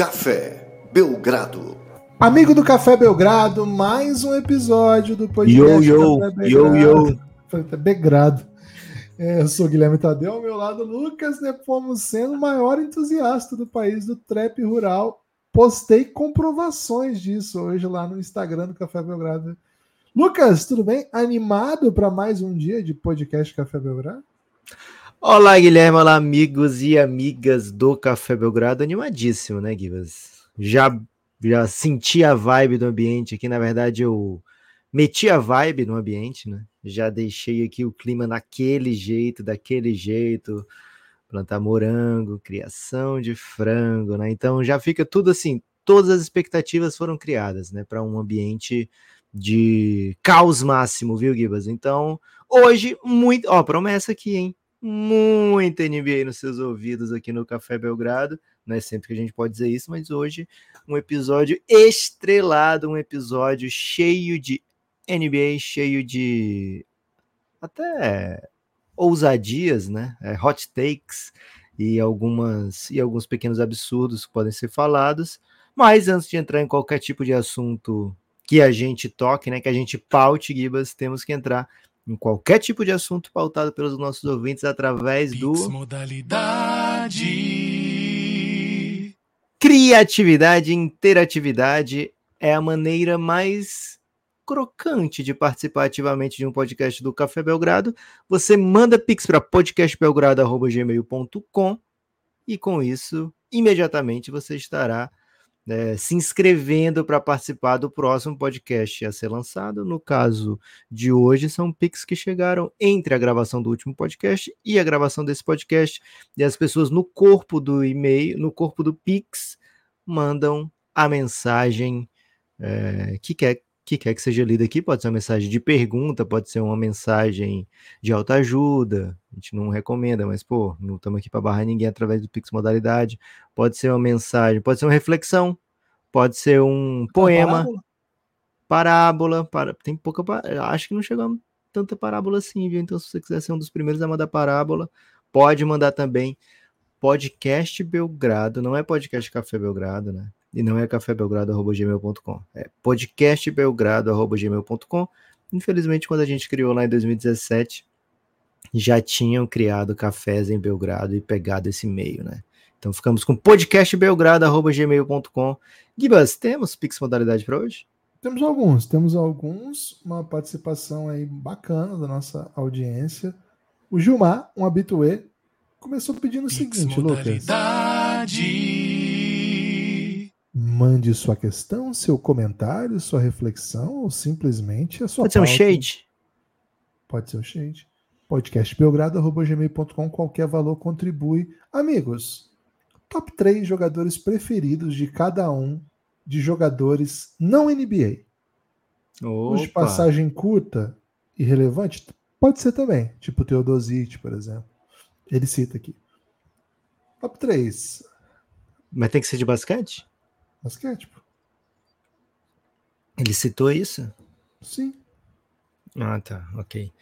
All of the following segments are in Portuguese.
Café Belgrado. Amigo do Café Belgrado, mais um episódio do podcast Yo, yo, Café yo, yo. Belgrado. É, eu sou o Guilherme Tadeu, ao meu lado Lucas Nepomuceno, o maior entusiasta do país do trap rural. Postei comprovações disso hoje lá no Instagram do Café Belgrado. Lucas, tudo bem? Animado para mais um dia de podcast Café Belgrado? Olá, Guilherme, olá, amigos e amigas do Café Belgrado. Animadíssimo, né, Guivas? Já, já senti a vibe do ambiente aqui. Na verdade, eu meti a vibe no ambiente, né? Já deixei aqui o clima naquele jeito, daquele jeito. Plantar morango, criação de frango, né? Então já fica tudo assim. Todas as expectativas foram criadas, né? Para um ambiente de caos máximo, viu, Gibas? Então, hoje, muito. Ó, promessa aqui, hein? Muita NBA nos seus ouvidos aqui no Café Belgrado. Não é sempre que a gente pode dizer isso, mas hoje um episódio estrelado, um episódio cheio de NBA, cheio de até ousadias, né? É, hot takes e algumas e alguns pequenos absurdos que podem ser falados. Mas antes de entrar em qualquer tipo de assunto que a gente toque, né, que a gente paute, Gibas, temos que entrar em qualquer tipo de assunto pautado pelos nossos ouvintes através do modalidade. Criatividade interatividade é a maneira mais crocante de participar ativamente de um podcast do Café Belgrado. Você manda pix para podcastbelgrado@gmail.com e com isso imediatamente você estará é, se inscrevendo para participar do próximo podcast a ser lançado. No caso de hoje, são Pix que chegaram entre a gravação do último podcast e a gravação desse podcast. E as pessoas no corpo do e-mail, no corpo do Pix, mandam a mensagem é, que quer que quer que seja lida aqui, pode ser uma mensagem de pergunta, pode ser uma mensagem de autoajuda, a gente não recomenda, mas pô, não estamos aqui para barrar ninguém através do Pix Modalidade, pode ser uma mensagem, pode ser uma reflexão, pode ser um poema, parábola, para, tem pouca, acho que não chegou tanta parábola assim, viu? Então se você quiser ser um dos primeiros a mandar parábola, pode mandar também podcast Belgrado, não é podcast Café Belgrado, né? E não é cafébelgrado.gmail.com. É podcastbelgrado.gmail.com. Infelizmente, quando a gente criou lá em 2017, já tinham criado cafés em Belgrado e pegado esse e-mail, né? Então ficamos com podcastbelgrado.gmail.com. Gibas, temos Pix modalidade para hoje? Temos alguns, temos alguns, uma participação aí bacana da nossa audiência. O Gilmar, um habituê, começou pedindo o seguinte, Lucas. Mande sua questão, seu comentário, sua reflexão ou simplesmente a sua Pode pauta. ser um shade. Pode ser um shade. Podcastbelgrado.gmail.com, qualquer valor contribui. Amigos, top 3 jogadores preferidos de cada um de jogadores não NBA. Opa. Os de passagem curta e relevante, pode ser também, tipo o Teodosic, por exemplo. Ele cita aqui. Top 3. Mas tem que ser de basquete? Basquete, pô. Ele citou isso? Sim. Ah, tá, ok.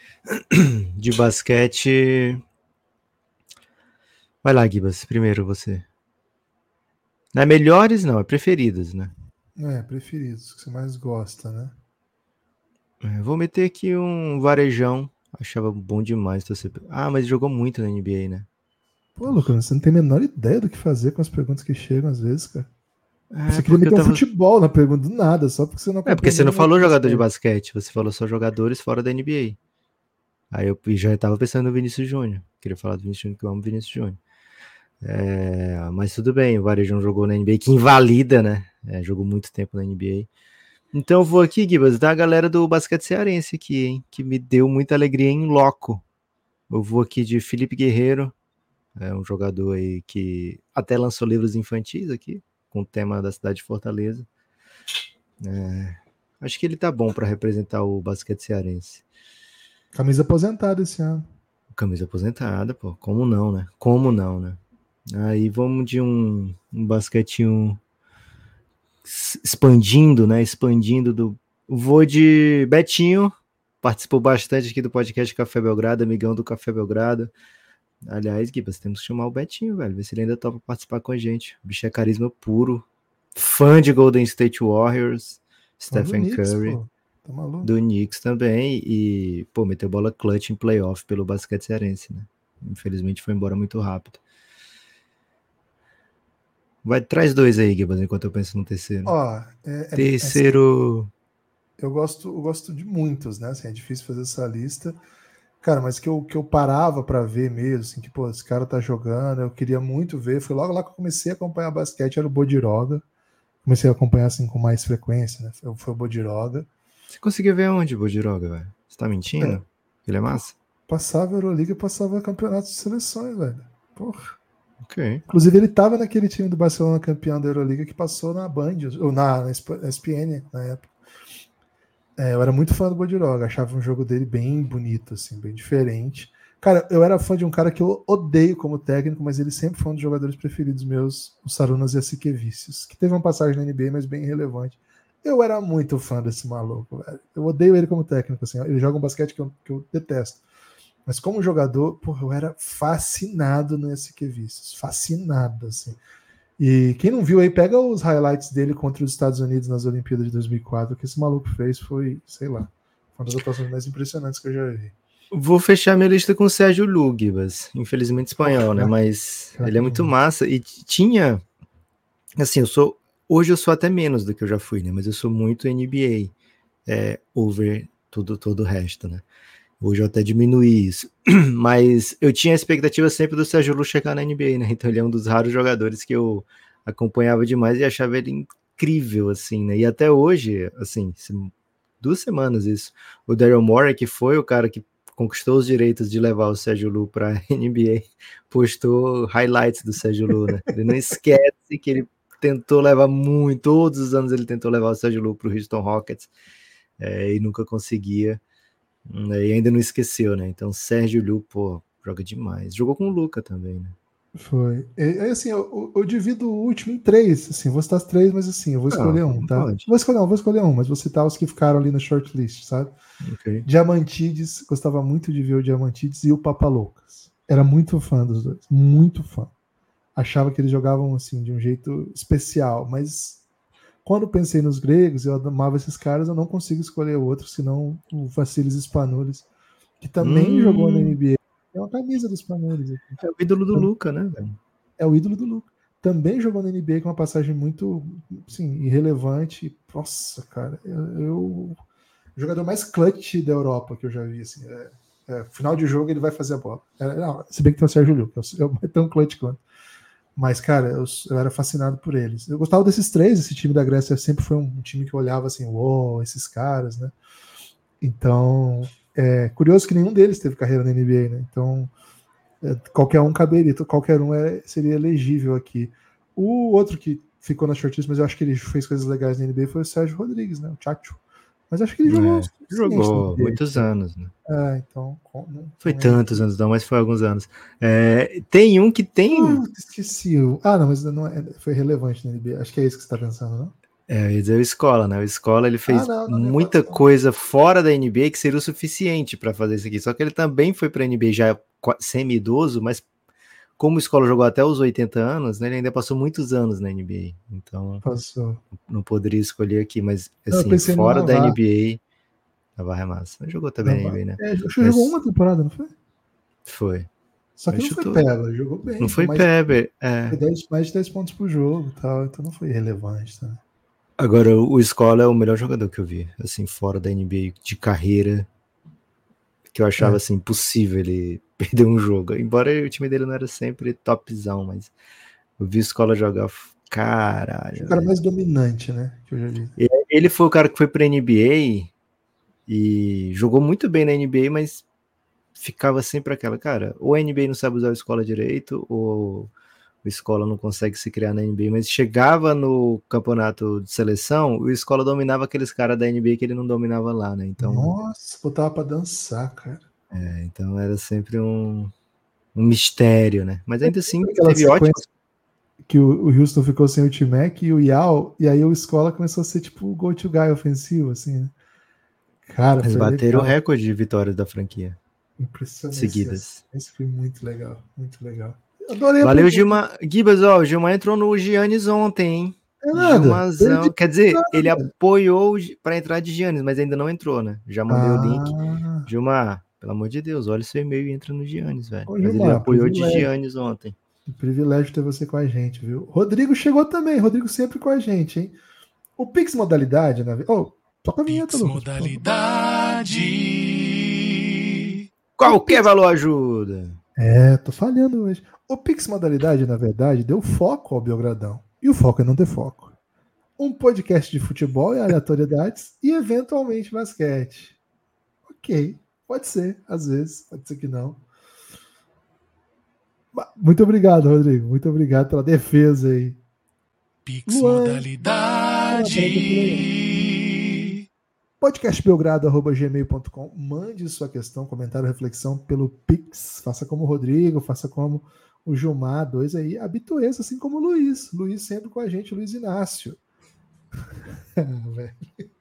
De basquete. Vai lá, Gibas, primeiro você. Não é melhores, não, é preferidos, né? É, preferidos, que você mais gosta, né? É, vou meter aqui um varejão. Achava bom demais. Você... Ah, mas jogou muito na NBA, né? Pô, Lucas, você não tem a menor ideia do que fazer com as perguntas que chegam às vezes, cara. É, você queria meter tava... um futebol na pergunta do nada, só porque você não É porque você não falou jogador de basquete, você falou só jogadores fora da NBA. Aí eu já estava pensando no Vinícius Júnior. Queria falar do Vinícius Júnior, que eu amo Vinícius Júnior. É, mas tudo bem, o Varejão jogou na NBA, que invalida, né? É, jogou muito tempo na NBA. Então eu vou aqui, Gibas, da galera do basquete cearense aqui, hein? Que me deu muita alegria em loco. Eu vou aqui de Felipe Guerreiro, é um jogador aí que até lançou livros infantis aqui, com o tema da cidade de Fortaleza. É, acho que ele tá bom para representar o basquete cearense. Camisa aposentada esse ano. Camisa aposentada, pô. Como não, né? Como não, né? Aí vamos de um, um basquetinho expandindo, né? Expandindo do. Vou de Betinho, participou bastante aqui do podcast Café Belgrado, amigão do Café Belgrado. Aliás, Gibas, temos que chamar o Betinho, velho. Ver se ele ainda topa participar com a gente. O bicho é carisma puro. Fã de Golden State Warriors, Stephen Knicks, Curry. Tá do Knicks também. E, pô, meteu bola clutch em playoff pelo basquete cearense, né? Infelizmente foi embora muito rápido. Vai, traz dois aí, Gibas, enquanto eu penso no terceiro. Ó, é, é terceiro. É, eu gosto, eu gosto de muitos, né? Assim, é difícil fazer essa lista. Cara, mas que eu, que eu parava para ver mesmo, assim, que, pô, esse cara tá jogando, eu queria muito ver. Foi logo lá que eu comecei a acompanhar basquete, era o Bodiroga. Comecei a acompanhar, assim, com mais frequência, né? Foi, foi o Bodiroga. Você conseguiu ver onde o Bodiroga, velho? Você tá mentindo? É. Ele é massa? Passava Euroliga e passava campeonato de seleções, velho. Porra. Ok. Inclusive, ele tava naquele time do Barcelona campeão da Euroliga que passou na Band, ou na, na ESPN na época. É, eu era muito fã do Bodiroga, achava um jogo dele bem bonito, assim, bem diferente. Cara, eu era fã de um cara que eu odeio como técnico, mas ele sempre foi um dos jogadores preferidos meus, o Sarunas Jassikevicius, que teve uma passagem na NBA, mas bem relevante. Eu era muito fã desse maluco, velho. Eu odeio ele como técnico, assim. Ele joga um basquete que eu, que eu detesto. Mas como jogador, porra, eu era fascinado no Jassikevicius. Fascinado, assim. E quem não viu aí, pega os highlights dele contra os Estados Unidos nas Olimpíadas de 2004. O que esse maluco fez foi, sei lá, uma das atuações mais impressionantes que eu já vi. Vou fechar minha lista com o Sérgio Lugibas, infelizmente espanhol, né? Mas ele é muito massa. E tinha. Assim, eu sou. Hoje eu sou até menos do que eu já fui, né? Mas eu sou muito NBA é, over tudo, todo o resto, né? Hoje eu até diminuí isso. Mas eu tinha a expectativa sempre do Sérgio Lu chegar na NBA, né? Então ele é um dos raros jogadores que eu acompanhava demais e achava ele incrível, assim, né? E até hoje, assim, duas semanas isso. O Daryl Morey, que foi o cara que conquistou os direitos de levar o Sérgio Lu para a NBA, postou highlights do Sérgio Lu, né? Ele não esquece que ele tentou levar muito, todos os anos ele tentou levar o Sérgio Lu para o Houston Rockets é, e nunca conseguia. Né, e ainda não esqueceu, né? Então, Sérgio Liu, pô, joga demais. Jogou com o Luca também, né? Foi. É, assim, eu, eu, divido o último em três. Assim, vou citar as três, mas assim, eu vou escolher ah, um, tá? Pode. Vou escolher um, vou escolher um, mas vou citar os que ficaram ali na shortlist, sabe? Okay. Diamantides, gostava muito de ver o Diamantides e o Papaloucas. Era muito fã dos dois, muito fã. Achava que eles jogavam assim de um jeito especial, mas quando pensei nos gregos, eu amava esses caras, eu não consigo escolher outro, senão o Vassilis Spanulis, que também hum. jogou na NBA. É uma camisa do Spanulis. É o ídolo do Luca, né, É o ídolo do Luca. Também jogou na NBA com uma passagem muito assim, irrelevante. Nossa, cara, eu, eu o jogador mais clutch da Europa que eu já vi. Assim, é, é, final de jogo ele vai fazer a bola. É, não, se bem que tem o Sérgio Lucas, é tão clutch quanto. Mas, cara, eu, eu, era fascinado por eles. Eu gostava desses três, esse time da Grécia sempre foi um time que eu olhava assim, uou, wow, esses caras, né? Então, é curioso que nenhum deles teve carreira na NBA, né? Então, é, qualquer um caberia, qualquer um é, seria elegível aqui. O outro que ficou na shortlist, mas eu acho que ele fez coisas legais na NBA foi o Sérgio Rodrigues, né? O Chacho. Mas acho que ele jogou. É, jogou muitos anos, né? É, então. Não, foi tantos é. anos, não, mas foi alguns anos. É, tem um que tem. Ah, esqueci. Ah, não, mas não é, foi relevante na NBA. Acho que é isso que você está pensando, não? É, eu ia dizer o Escola, né? O Escola ele fez ah, não, não muita coisa fora da NBA que seria o suficiente para fazer isso aqui. Só que ele também foi para a NBA já semi-idoso, mas como o Escola jogou até os 80 anos, né, ele ainda passou muitos anos na NBA. Então, passou. não poderia escolher aqui, mas assim, fora da NBA, a Barra é massa. Mas jogou também na NBA, né? É, mas... jogou uma temporada, não foi? Foi. Só que mas não chutou. foi Peba, jogou bem. Não foi mais, Peba, é. Foi mais de 10 pontos por jogo tal, então não foi relevante, tá? Agora, o Escola é o melhor jogador que eu vi, assim, fora da NBA, de carreira, que eu achava, é. assim, impossível ele perder um jogo. Embora o time dele não era sempre topzão, mas eu vi a escola jogar. Caralho. O cara mais dominante, né? Ele foi o cara que foi pra NBA e jogou muito bem na NBA, mas ficava sempre aquela, cara, ou a NBA não sabe usar a escola direito, ou a escola não consegue se criar na NBA, mas chegava no campeonato de seleção, o escola dominava aqueles caras da NBA que ele não dominava lá, né? Então, Nossa, botava pra dançar, cara. É, então era sempre um, um mistério, né? Mas ainda assim, teve. Que o, Houston ficou sem o T-Mac e o Yao, e aí o Escola começou a ser tipo o go-to guy ofensivo, assim, né? Cara, Eles bateram o recorde de vitórias da franquia. Impressionante. Seguidas. Esse foi muito legal, muito legal. Adorei Valeu, Gilmar. Gibas, ó, o Gilmar entrou no Giannis ontem, hein? É nada. Quer dizer, nada. ele apoiou para entrar de Giannis, mas ainda não entrou, né? Já mandei ah. o link. Gilmar, pelo amor de Deus, olha seu e-mail e entra no Giannis, velho. Mas ele apoiou de Giannis ontem. Um privilégio ter você com a gente, viu? Rodrigo chegou também, Rodrigo sempre com a gente, hein? O Pix Modalidade, na né? oh, toca a vinheta, Pix Modalidade. Qualquer valor ajuda. É, tô falhando hoje. O Pix Modalidade, na verdade, deu foco ao Biogradão. E o foco é não ter foco. Um podcast de futebol e aleatoriedades e eventualmente basquete. Ok, pode ser, às vezes, pode ser que não. Muito obrigado, Rodrigo. Muito obrigado pela defesa aí. Pix Luan, Modalidade. Podcastbelgrado.gmail.com Mande sua questão, comentário, reflexão pelo Pix. Faça como o Rodrigo, faça como o Gilmar, dois aí habituês, assim como o Luiz. Luiz sempre com a gente, Luiz Inácio.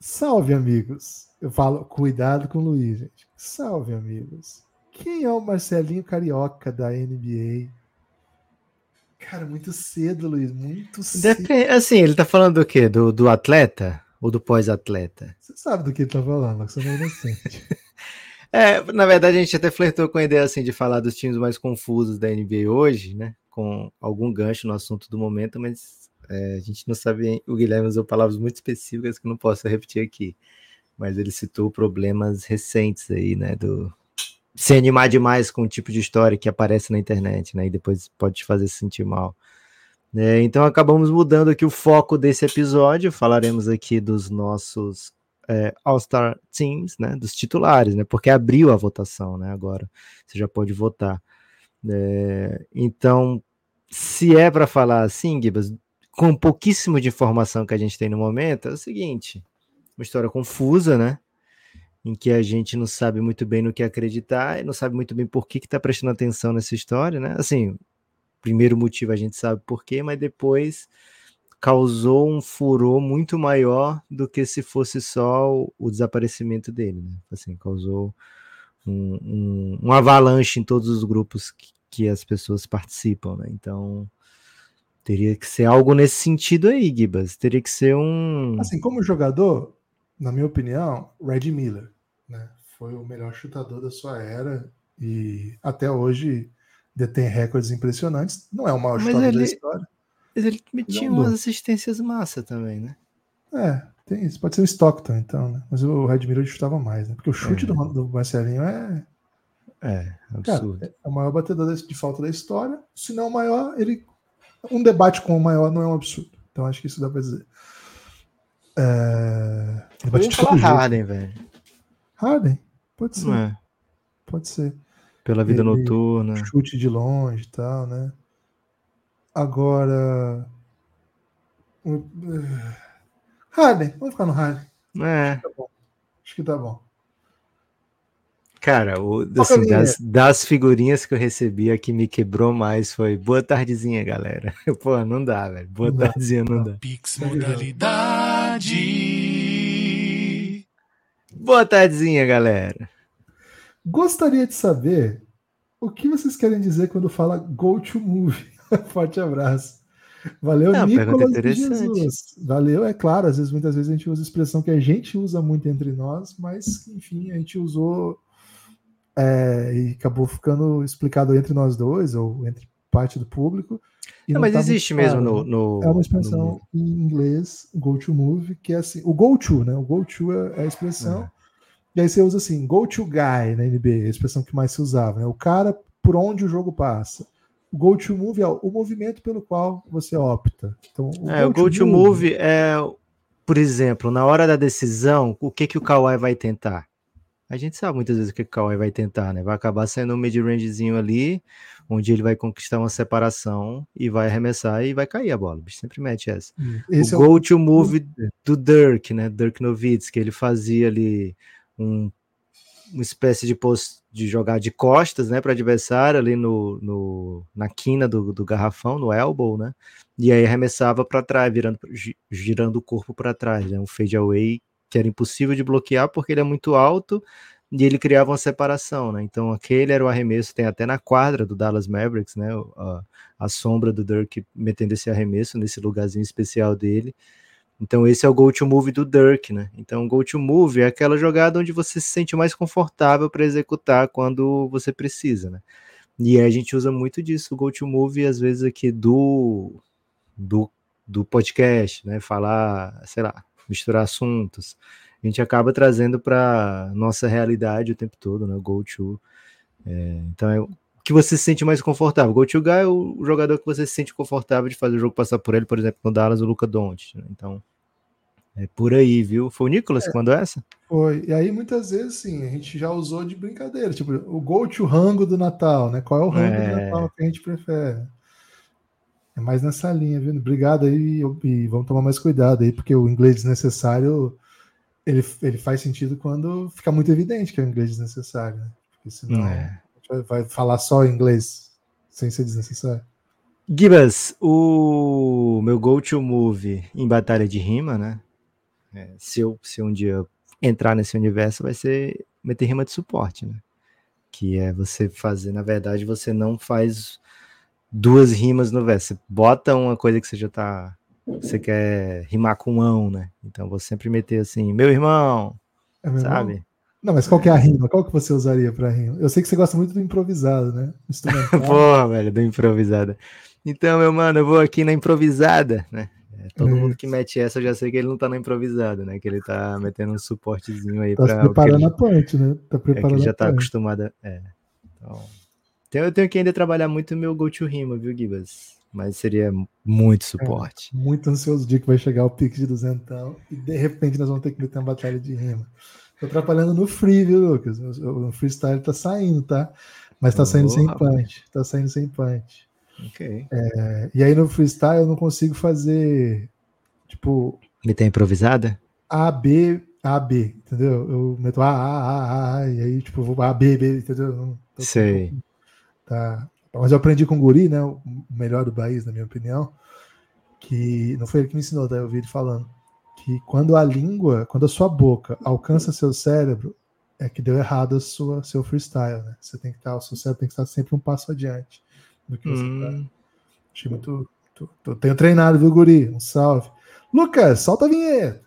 Salve, amigos. Eu falo, cuidado com o Luiz, gente. Salve, amigos. Quem é o Marcelinho Carioca da NBA? Cara, muito cedo, Luiz, muito cedo. Assim, ele tá falando do quê? Do, do atleta ou do pós-atleta? Você sabe do que ele tá falando, você não é inocente. é, na verdade, a gente até flertou com a ideia assim de falar dos times mais confusos da NBA hoje, né? Com algum gancho no assunto do momento, mas é, a gente não sabe. O Guilherme usou palavras muito específicas que não posso repetir aqui. Mas ele citou problemas recentes aí, né? Do, se animar demais com o tipo de história que aparece na internet, né? E depois pode te fazer se sentir mal. É, então acabamos mudando aqui o foco desse episódio. Falaremos aqui dos nossos é, All-Star Teams, né? Dos titulares, né? Porque abriu a votação, né? Agora você já pode votar. É, então, se é para falar assim, Gibas, com pouquíssimo de informação que a gente tem no momento, é o seguinte: uma história confusa, né? em que a gente não sabe muito bem no que acreditar e não sabe muito bem por que está prestando atenção nessa história, né? Assim, primeiro motivo a gente sabe por quê, mas depois causou um furor muito maior do que se fosse só o, o desaparecimento dele, né? Assim, causou um, um, um, avalanche em todos os grupos que, que as pessoas participam, né? Então, teria que ser algo nesse sentido aí, Gibas. Teria que ser um. Assim, como jogador, na minha opinião, Red Miller. Né? Foi o melhor chutador da sua era e até hoje detém recordes impressionantes. Não é o maior chutador ele, da história. Mas ele metia umas assistências massa também, né? É, tem isso. Pode ser o Stockton, então, né? Mas o Red Miller chutava mais, né? Porque o chute é. do, do Marcelinho é. É, absurdo. Cara, é o maior batedor de falta da história. Se não o maior, ele. Um debate com o maior não é um absurdo. Então acho que isso dá pra dizer. É... Vamos falar Harden, velho. Harden? Pode ser. É. Pode ser. Pela vida Ele, noturna. Chute de longe e tal, né? Agora. Harden, vamos ficar no Harden. É. Acho que tá bom. Acho que tá bom. Cara, o, assim, das, das, figurinhas que eu recebi, a que me quebrou mais foi boa tardezinha, galera. Pô, não dá, velho. Boa não tardezinha não dá. Pix modalidade. Boa tardezinha, galera. Gostaria de saber o que vocês querem dizer quando fala go to movie. Forte abraço. Valeu, não, Nicolas Jesus. Valeu, é claro, às vezes, muitas vezes a gente usa expressão que a gente usa muito entre nós, mas enfim, a gente usou é, e acabou ficando explicado entre nós dois, ou entre parte do público. Não, mas tá existe mesmo no, né? no, É uma expressão no... em inglês, go to move, que é assim, o go to, né? O go to é, é a expressão. É. E aí você usa assim, go to guy na NBA, a expressão que mais se usava, né? O cara por onde o jogo passa. O go to move é o movimento pelo qual você opta. Então, o é, go o go to move, move é, por exemplo, na hora da decisão, o que que o Kawhi vai tentar? A gente sabe muitas vezes o que o Kawhi vai tentar, né? Vai acabar sendo um mid-rangezinho ali, onde ele vai conquistar uma separação e vai arremessar e vai cair a bola. O bicho sempre mete essa. Hum, esse o é go-to o... move do Dirk, né? Dirk Nowitzki, ele fazia ali um, uma espécie de post, de jogar de costas, né, para adversário ali no, no, na quina do, do garrafão, no elbow, né? E aí arremessava para trás, virando, girando o corpo para trás, né? Um fade away que era impossível de bloquear porque ele é muito alto, e ele criava uma separação, né? Então aquele era o arremesso, tem até na quadra do Dallas Mavericks, né? A, a sombra do Dirk metendo esse arremesso nesse lugarzinho especial dele. Então esse é o go to move do Dirk, né? Então o go to move é aquela jogada onde você se sente mais confortável para executar quando você precisa, né? E a gente usa muito disso, o go to move às vezes aqui do do, do podcast, né? Falar, sei lá, misturar assuntos. A gente acaba trazendo para nossa realidade o tempo todo, né? O go to. É, então é que você se sente mais confortável. Go to guy é o jogador que você se sente confortável de fazer o jogo passar por ele, por exemplo, no Dallas, o Luca Doncic. Né? Então, é por aí, viu? Foi o Nicolas é, que mandou essa? Foi. E aí, muitas vezes, sim, a gente já usou de brincadeira. Tipo, o go to rango do Natal, né? Qual é o rango é... do Natal que a gente prefere? É mais nessa linha, viu? Obrigado aí e vamos tomar mais cuidado aí, porque o inglês desnecessário ele, ele faz sentido quando fica muito evidente que é o inglês desnecessário, né? Porque senão. É vai falar só inglês sem ser desnecessário. Gibas, o meu go-to move em batalha de rima, né? É, se, eu, se um dia entrar nesse universo, vai ser meter rima de suporte, né? Que é você fazer, na verdade, você não faz duas rimas no verso. Você bota uma coisa que você já tá. Você quer rimar com ão, né? Então vou sempre meter assim, meu irmão, é meu sabe? Irmão? Não, mas qual que é a rima? Qual que você usaria para rima? Eu sei que você gosta muito do improvisado, né? Porra, velho, do improvisado. Então, meu mano, eu vou aqui na improvisada, né? É, todo é. mundo que mete essa, eu já sei que ele não tá na improvisada, né? Que ele tá metendo um suportezinho aí tá pra. preparando ele, a punch, né? Tá preparando é que já tá acostumado. É. Então, então, eu tenho que ainda trabalhar muito o meu go-to rima, viu, Gibas? Mas seria muito suporte. É, muito ansioso dia que vai chegar o pique de duzentão e de repente nós vamos ter que meter uma batalha de rima. Tô atrapalhando no free, viu, Lucas? O freestyle tá saindo, tá? Mas tá saindo oh, sem rapaz. punch. Tá saindo sem punch. Ok. É, e aí no freestyle eu não consigo fazer, tipo... Meter improvisada? A, B, A, B, entendeu? Eu meto A, A, A, A, e aí, tipo, vou A, B, B, entendeu? Não, Sei. Tá. Mas eu aprendi com o Guri, né? O melhor do país, na minha opinião. Que não foi ele que me ensinou, tá? Eu ouvi ele falando que quando a língua, quando a sua boca alcança seu cérebro, é que deu errado a sua seu freestyle, né? Você tem que estar, o seu cérebro tem que estar sempre um passo adiante do que você tá. hum. tá. Achei muito, muito, tenho treinado, viu, Guri? Um salve. Lucas, solta a vinheta.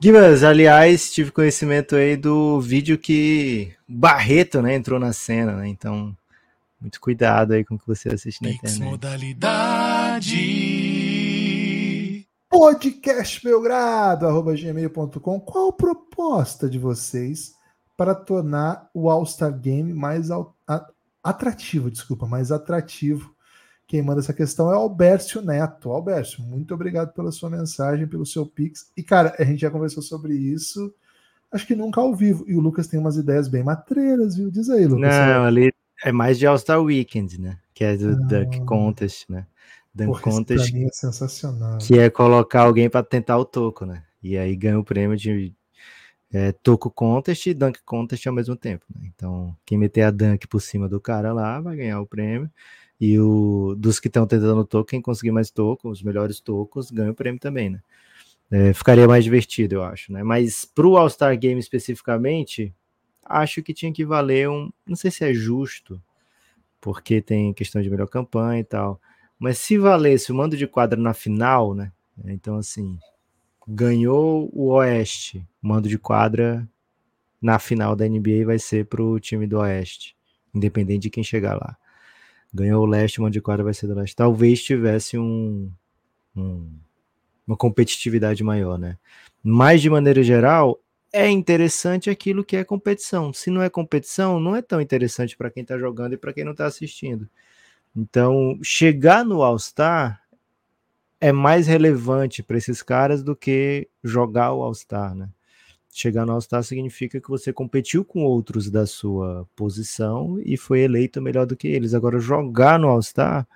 Guimas, aliás, tive conhecimento aí do vídeo que Barreto, né, entrou na cena, né? Então, muito cuidado aí com o que você assiste na internet. Modalidade podcastbelgrado.gmail.com Qual a proposta de vocês para tornar o All-Star Game mais atrativo, desculpa, mais atrativo? Quem manda essa questão é Alberto Neto. Alberto, muito obrigado pela sua mensagem, pelo seu pix. E, cara, a gente já conversou sobre isso, acho que nunca ao vivo. E o Lucas tem umas ideias bem matreiras, viu? Diz aí, Lucas. Não, ali é mais de All-Star Weekend, né? Que é do ah. Duck Contest, né? Dunk Porra, Contest. é sensacional. Que é colocar alguém para tentar o toco, né? E aí ganha o prêmio de é, toco contest e dunk contest ao mesmo tempo. Né? Então, quem meter a dunk por cima do cara lá vai ganhar o prêmio. E o dos que estão tentando o toco, quem conseguir mais toco, os melhores tocos, ganha o prêmio também, né? É, ficaria mais divertido, eu acho, né? Mas pro All-Star Game especificamente, acho que tinha que valer um. Não sei se é justo, porque tem questão de melhor campanha e tal. Mas se valesse o mando de quadra na final, né? Então, assim, ganhou o Oeste, o mando de quadra na final da NBA vai ser para o time do Oeste, independente de quem chegar lá. Ganhou o Leste, o mando de quadra vai ser do Leste. Talvez tivesse um, um, uma competitividade maior, né? Mas, de maneira geral, é interessante aquilo que é competição. Se não é competição, não é tão interessante para quem está jogando e para quem não está assistindo. Então, chegar no All-Star é mais relevante para esses caras do que jogar o All-Star, né? Chegar no All-Star significa que você competiu com outros da sua posição e foi eleito melhor do que eles. Agora, jogar no All-Star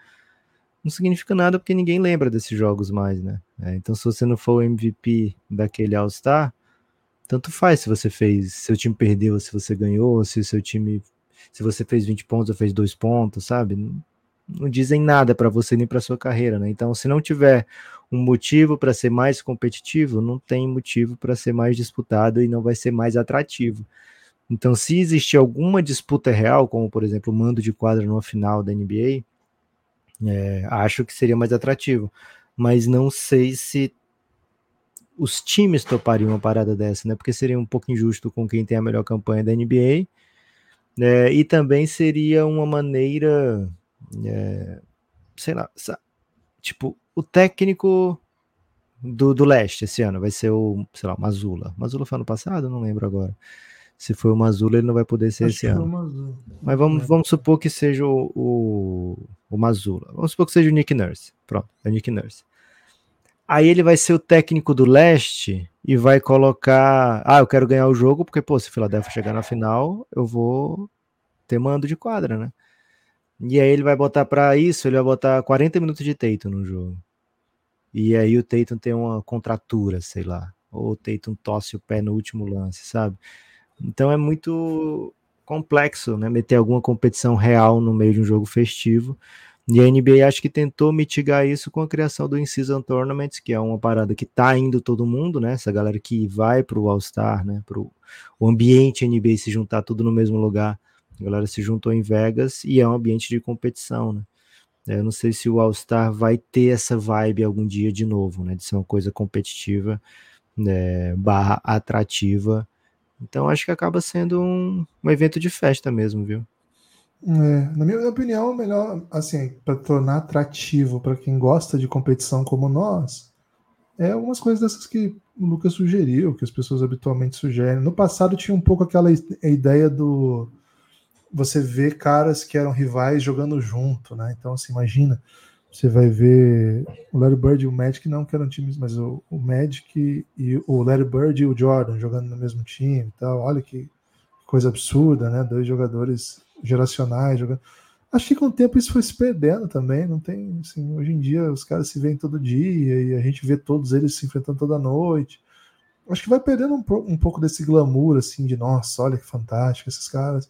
não significa nada porque ninguém lembra desses jogos mais, né? É, então, se você não for o MVP daquele All-Star, tanto faz se você fez, se seu time perdeu, se você ganhou, se seu time, se você fez 20 pontos ou fez dois pontos, sabe? não dizem nada para você nem para sua carreira, né? Então, se não tiver um motivo para ser mais competitivo, não tem motivo para ser mais disputado e não vai ser mais atrativo. Então, se existir alguma disputa real, como por exemplo o mando de quadra no final da NBA, é, acho que seria mais atrativo. Mas não sei se os times topariam uma parada dessa, né? Porque seria um pouco injusto com quem tem a melhor campanha da NBA. Né? E também seria uma maneira, é, sei lá, tipo, o técnico do, do leste esse ano vai ser o, sei lá, Mazula. Mazula foi ano passado? Não lembro agora. Se foi o Mazula, ele não vai poder ser Acho esse ano. Mas vamos, é. vamos supor que seja o, o, o Mazula. Vamos supor que seja o Nick Nurse. Pronto, é o Nick Nurse. Aí ele vai ser o técnico do leste e vai colocar. Ah, eu quero ganhar o jogo, porque, pô, se o Philadelphia chegar na final, eu vou ter mando de quadra, né? E aí ele vai botar para isso, ele vai botar 40 minutos de Tatum no jogo. E aí o Tatum tem uma contratura, sei lá. Ou o Tatum tosse o pé no último lance, sabe? Então é muito complexo, né? Meter alguma competição real no meio de um jogo festivo. E a NBA acho que tentou mitigar isso com a criação do In-Season Tournaments, que é uma parada que tá indo todo mundo, né? Essa galera que vai pro All-Star, né? Pro o ambiente NBA se juntar tudo no mesmo lugar. A galera se juntou em Vegas e é um ambiente de competição, né? Eu não sei se o All-Star vai ter essa vibe algum dia de novo, né? De ser uma coisa competitiva, né? barra atrativa então acho que acaba sendo um, um evento de festa mesmo, viu? É, na minha opinião, melhor, assim, para tornar atrativo para quem gosta de competição como nós, é algumas coisas dessas que o Lucas sugeriu, que as pessoas habitualmente sugerem. No passado tinha um pouco aquela ideia do você ver caras que eram rivais jogando junto, né? Então, assim, imagina você vai ver o Larry Bird e o Magic não que eram times, mas o, o Magic e o Larry Bird e o Jordan jogando no mesmo time e tal. Olha que coisa absurda, né? Dois jogadores geracionais jogando. Acho que com o tempo isso foi se perdendo também. Não tem, assim, hoje em dia os caras se veem todo dia e a gente vê todos eles se enfrentando toda noite. Acho que vai perdendo um, um pouco desse glamour, assim, de nossa, olha que fantástico esses caras.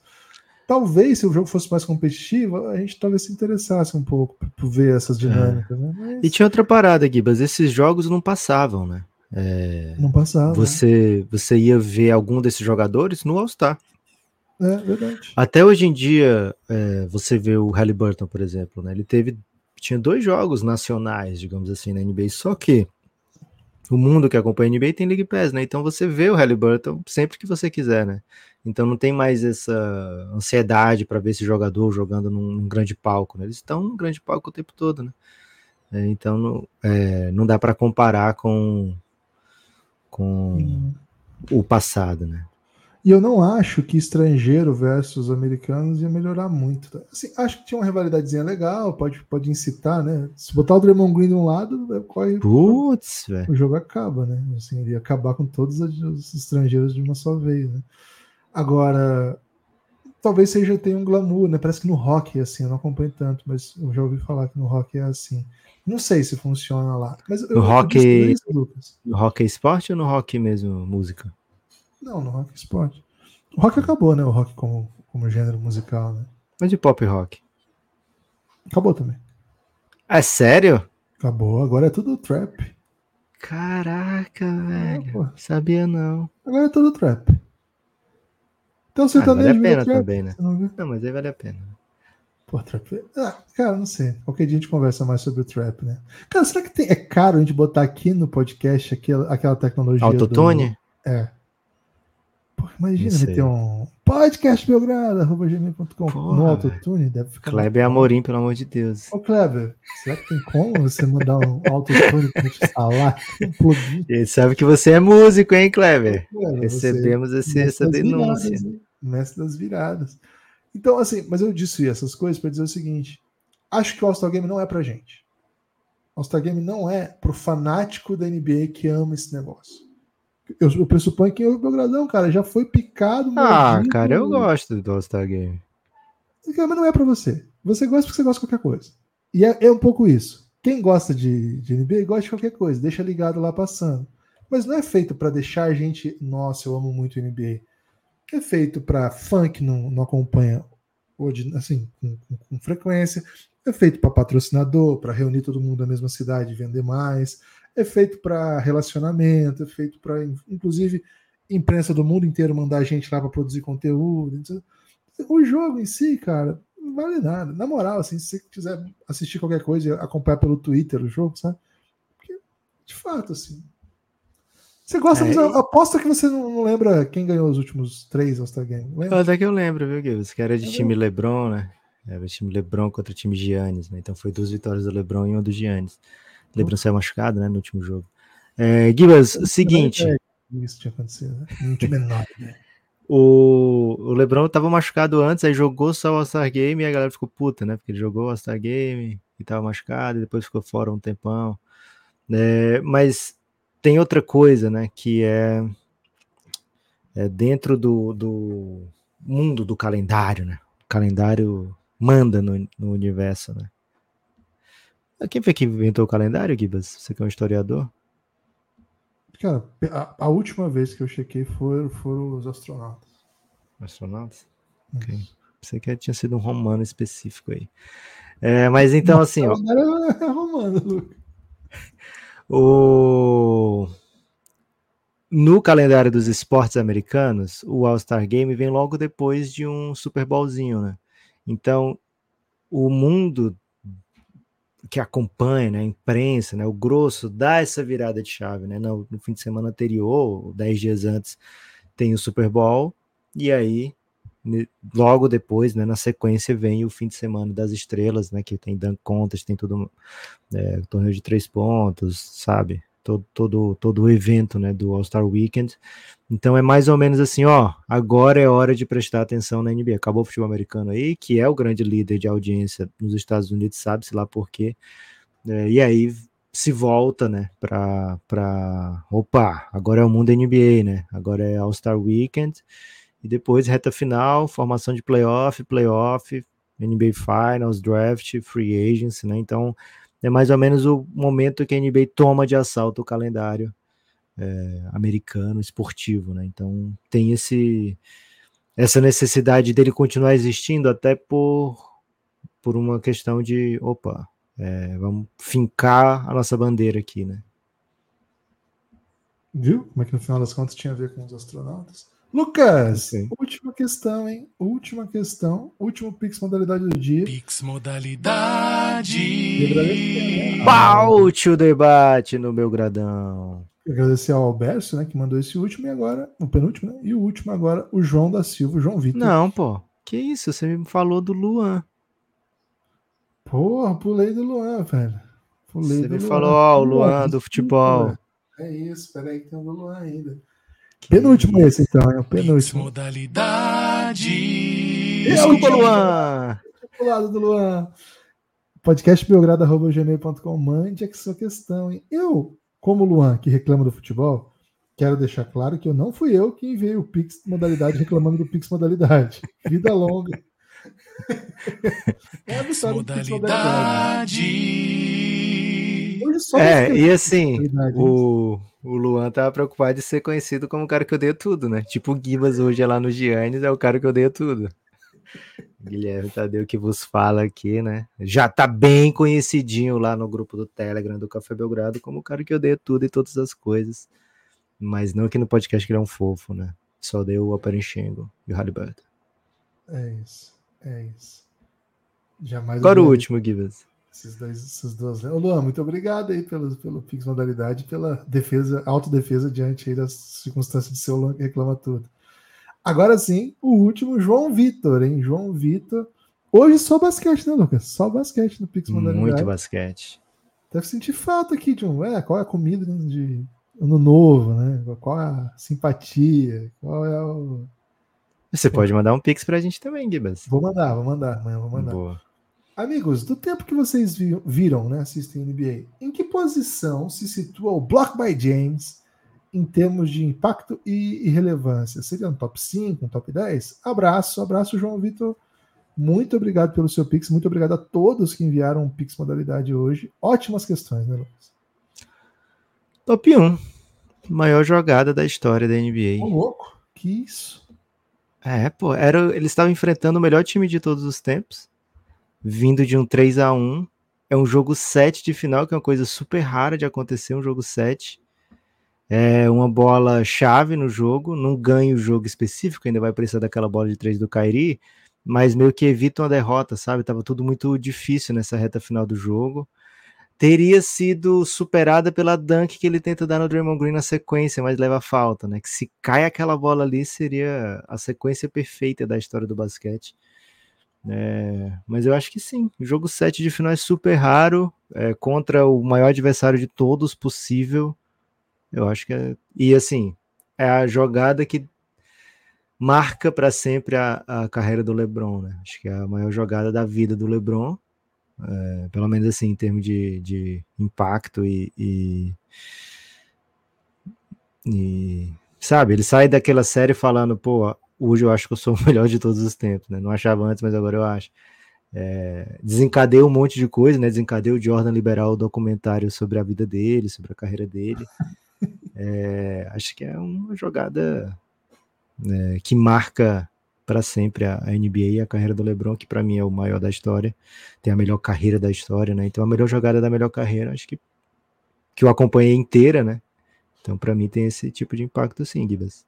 Talvez, se o jogo fosse mais competitivo, a gente talvez se interessasse um pouco por ver essas dinâmicas. É. Né? Mas... E tinha outra parada, Gibas, esses jogos não passavam, né? É... Não passavam. Você, você ia ver algum desses jogadores no All-Star. É verdade. Até hoje em dia, é, você vê o Halliburton, por exemplo, né? Ele teve. Tinha dois jogos nacionais, digamos assim, na NBA, só que o mundo que acompanha a NBA tem League Pass, né? Então você vê o Halliburton sempre que você quiser, né? Então não tem mais essa ansiedade para ver esse jogador jogando num, num, grande palco. Né? Eles estão num grande palco o tempo todo, né? É, então não, é, não dá para comparar com, com hum. o passado, né? E eu não acho que estrangeiro versus americanos ia melhorar muito. Tá? Assim, acho que tinha uma rivalidadezinha legal, pode, pode incitar, né? Se botar o Draymond Green de um lado, corre. Putz, o jogo acaba, né? Assim, ele ia acabar com todos os estrangeiros de uma só vez, né? Agora, talvez seja tenha um glamour, né? Parece que no rock é assim, eu não acompanho tanto, mas eu já ouvi falar que no rock é assim. Não sei se funciona lá. Mas no eu, rock, eu isso, Lucas. no rock é esporte ou no rock mesmo música? Não, no rock é esporte. O rock acabou, né? O rock como, como gênero musical, né? Mas de pop rock? Acabou também. É sério? Acabou, agora é tudo trap. Caraca, velho. Ah, Sabia não. Agora é tudo trap. Então você ah, vale a pena também, né? Não, não, mas aí vale a pena. Pô, trap. Ah, cara, não sei. Qualquer dia a gente conversa mais sobre o trap, né? Cara, será que tem... é caro a gente botar aqui no podcast aquela, aquela tecnologia? Autotune? Do... É. Pô, imagina ter um podcast belgrado.gmail.com no autotune, deve ficar. Kleber Amorim, pelo amor de Deus. Ô, Kleber, será que tem como você mandar um autotune pra gente instalar? Um Ele sabe que você é músico, hein, Kleber? É, Recebemos esse, essa denúncia. Viradas, mestre das viradas. Então, assim, mas eu disse essas coisas para dizer o seguinte: acho que o All-Star Game não é pra gente. O All-Star Game não é pro fanático da NBA que ama esse negócio. Eu, eu pressuponho que o Belgradão, cara, já foi picado. Ah, cara, eu gosto do All-Star Game. Mas não é para você. Você gosta porque você gosta de qualquer coisa. E é, é um pouco isso. Quem gosta de, de NBA gosta de qualquer coisa, deixa ligado lá passando. Mas não é feito para deixar a gente, nossa, eu amo muito NBA é feito para fã que não, não acompanha hoje, assim, com, com, com frequência, é feito para patrocinador, para reunir todo mundo na mesma cidade e vender mais, é feito para relacionamento, é feito para, inclusive, imprensa do mundo inteiro mandar a gente lá para produzir conteúdo. O jogo em si, cara, não vale nada. Na moral, assim, se você quiser assistir qualquer coisa, acompanhar pelo Twitter o jogo, sabe? Porque, de fato, assim. Você gosta, é, mas aposta que você não lembra quem ganhou os últimos três All-Star Games. Até que eu lembro, viu, Gibbs? Que era de é time LeBron, né? Era o time LeBron contra o time Giannis, né? Então foi duas vitórias do LeBron e uma do Giannis. LeBron saiu machucado, né, no último jogo. É, Gibbs, seguinte. É, isso tinha acontecido, né? Time enorme, né? O, o LeBron tava machucado antes, aí jogou só o All-Star Game e a galera ficou puta, né? Porque ele jogou o All-Star Game e tava machucado e depois ficou fora um tempão. É, mas tem outra coisa, né? Que é, é dentro do, do mundo do calendário, né? O calendário manda no, no universo, né? Quem foi que inventou o calendário, Gibas? Você que é um historiador? Cara, a, a, última vez que eu chequei foram, foram os astronautas. Astronautas? Ok. Você que tinha sido um romano específico aí. É, mas então, Nossa, assim. Ó, é romano, Luca. O... No calendário dos esportes americanos, o All-Star Game vem logo depois de um Super Bowlzinho, né? Então, o mundo que acompanha, né, a imprensa, né, o grosso dá essa virada de chave, né? No, no fim de semana anterior, dez dias antes, tem o Super Bowl e aí logo depois, né, na sequência vem o fim de semana das estrelas, né, que tem dunk contest, tem tudo, é, torneio de três pontos, sabe? Todo, todo, todo o evento, né, do All-Star Weekend. Então é mais ou menos assim, ó, agora é hora de prestar atenção na NBA. Acabou o futebol americano aí, que é o grande líder de audiência nos Estados Unidos, sabe-se lá por quê. É, e aí se volta, né, para para opa, agora é o mundo NBA, né? Agora é All-Star Weekend e depois reta final, formação de playoff, playoff, NBA Finals, draft, free agency, né? Então é mais ou menos o momento que a NBA toma de assalto o calendário é, americano esportivo, né? Então tem esse essa necessidade dele continuar existindo até por por uma questão de opa, é, vamos fincar a nossa bandeira aqui, né? Viu? Como é que no final das contas tinha a ver com os astronautas? Lucas, última questão, hein? Última questão, último Pix modalidade do dia. Pix modalidade. Paute o debate no meu gradão. Agradecer ao Alberto, né, que mandou esse último e agora, o penúltimo, né? E o último agora, o João da Silva, o João Vitor. Não, pô. Que isso? Você me falou do Luan. Porra, pulei do Luan, velho. Pulei Você me Luan. falou, ó, o Luan do futebol. É isso, peraí que tem o Luan ainda. Penúltimo esse, então, é o penúltimo. Modalidade. Desculpa, Luan. Do lado do Luan. Podcastbelgrado.gmail.com. Mande a sua questão. Hein? Eu, como Luan, que reclama do futebol, quero deixar claro que eu não fui eu que enviei o Pix modalidade reclamando do Pix modalidade. Vida longa. é modalidade. É, e assim, o, o Luan tava preocupado de ser conhecido como o cara que odeia tudo, né? Tipo o Gibas hoje é lá no Giannis, é o cara que odeia tudo. Guilherme Tadeu que vos fala aqui, né? Já tá bem conhecidinho lá no grupo do Telegram do Café Belgrado como o cara que odeia tudo e todas as coisas. Mas não aqui no podcast que ele é um fofo, né? Só deu o Aparenchengo e o Halliburton. É isso, é isso. Jamais Agora o último, Gibas. Esses dois, esses dois. Ô, Luan, muito obrigado aí pelo, pelo Pix Modalidade, pela defesa, autodefesa diante das circunstâncias de seu Luan que reclama tudo. Agora sim, o último, João Vitor, hein? João Vitor. Hoje só basquete, né, Lucas? Só basquete no Pix Modalidade. Muito basquete. Deve sentir falta aqui um. É, qual é a comida de ano novo, né? Qual é a simpatia? Qual é o. Você pode mandar um Pix pra gente também, Gibas. Vou mandar, vou mandar, amanhã vou mandar. Boa. Amigos, do tempo que vocês viram, né, assistem NBA, em que posição se situa o Block by James em termos de impacto e, relevância? Seria um top 5, um top 10? Abraço, abraço, João Vitor. Muito obrigado pelo seu Pix, muito obrigado a todos que enviaram um Pix modalidade hoje. Ótimas questões, né, Lucas? Top 1. Maior jogada da história da NBA. Ô, louco, que isso? É, pô, era, eles estavam enfrentando o melhor time de todos os tempos vindo de um 3 a 1 É um jogo 7 de final, que é uma coisa super rara de acontecer, um jogo 7. é uma bola chave no jogo, não ganha o jogo específico, ainda vai precisar daquela bola de três do Kairi, mas meio que evita uma derrota, sabe? Tava tudo muito difícil nessa reta final do jogo. Teria sido superada pela dunk que ele tenta dar no Draymond Green na sequência, mas leva falta, né? Que se cai aquela bola ali seria a sequência perfeita da história do basquete. É, mas eu acho que sim. O jogo 7 de final é super raro, é, contra o maior adversário de todos possível. Eu acho que é. E assim, é a jogada que marca para sempre a, a, carreira do LeBron, né? Acho que é a maior jogada da vida do LeBron, é, pelo menos assim, em termos de, de impacto e, e, e, sabe, ele sai daquela série falando, pô, hoje eu acho que eu sou o melhor de todos os tempos, né? Não achava antes, mas agora eu acho. É, desencadeou um monte de coisa, né? Desencadeou o Jordan liberar o documentário sobre a vida dele, sobre a carreira dele. É, acho que é uma jogada né, que marca para sempre a, a, NBA e a carreira do LeBron, que para mim é o maior da história, tem a melhor carreira da história, né? Então a melhor jogada da melhor carreira, acho que que eu acompanhei inteira, né? Então para mim tem esse tipo de impacto sim, Gibas.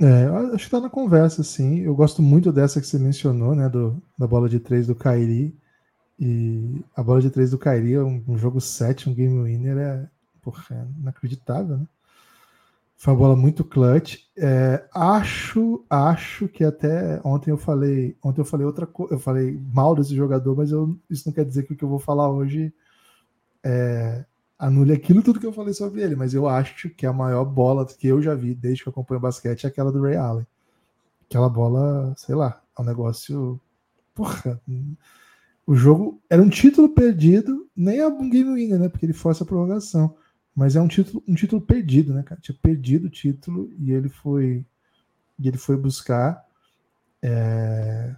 É, acho que tá na conversa, sim. Eu gosto muito dessa que você mencionou, né? Do, da bola de três do Kairi. E a bola de três do Kairi, um, um jogo 7, um game winner, é, porra, é inacreditável, né? Foi uma bola muito clutch. É, acho, acho que até ontem eu falei, ontem eu falei outra coisa, eu falei mal desse jogador, mas eu, isso não quer dizer que o que eu vou falar hoje é, anule aquilo tudo que eu falei sobre ele, mas eu acho que a maior bola que eu já vi desde que eu acompanho basquete é aquela do Ray Allen. Aquela bola, sei lá, é um negócio. Porra. O jogo era um título perdido, nem é um game winner, né? Porque ele força a prorrogação. Mas é um título, um título perdido, né, cara? Tinha perdido o título e ele foi, e ele foi buscar é,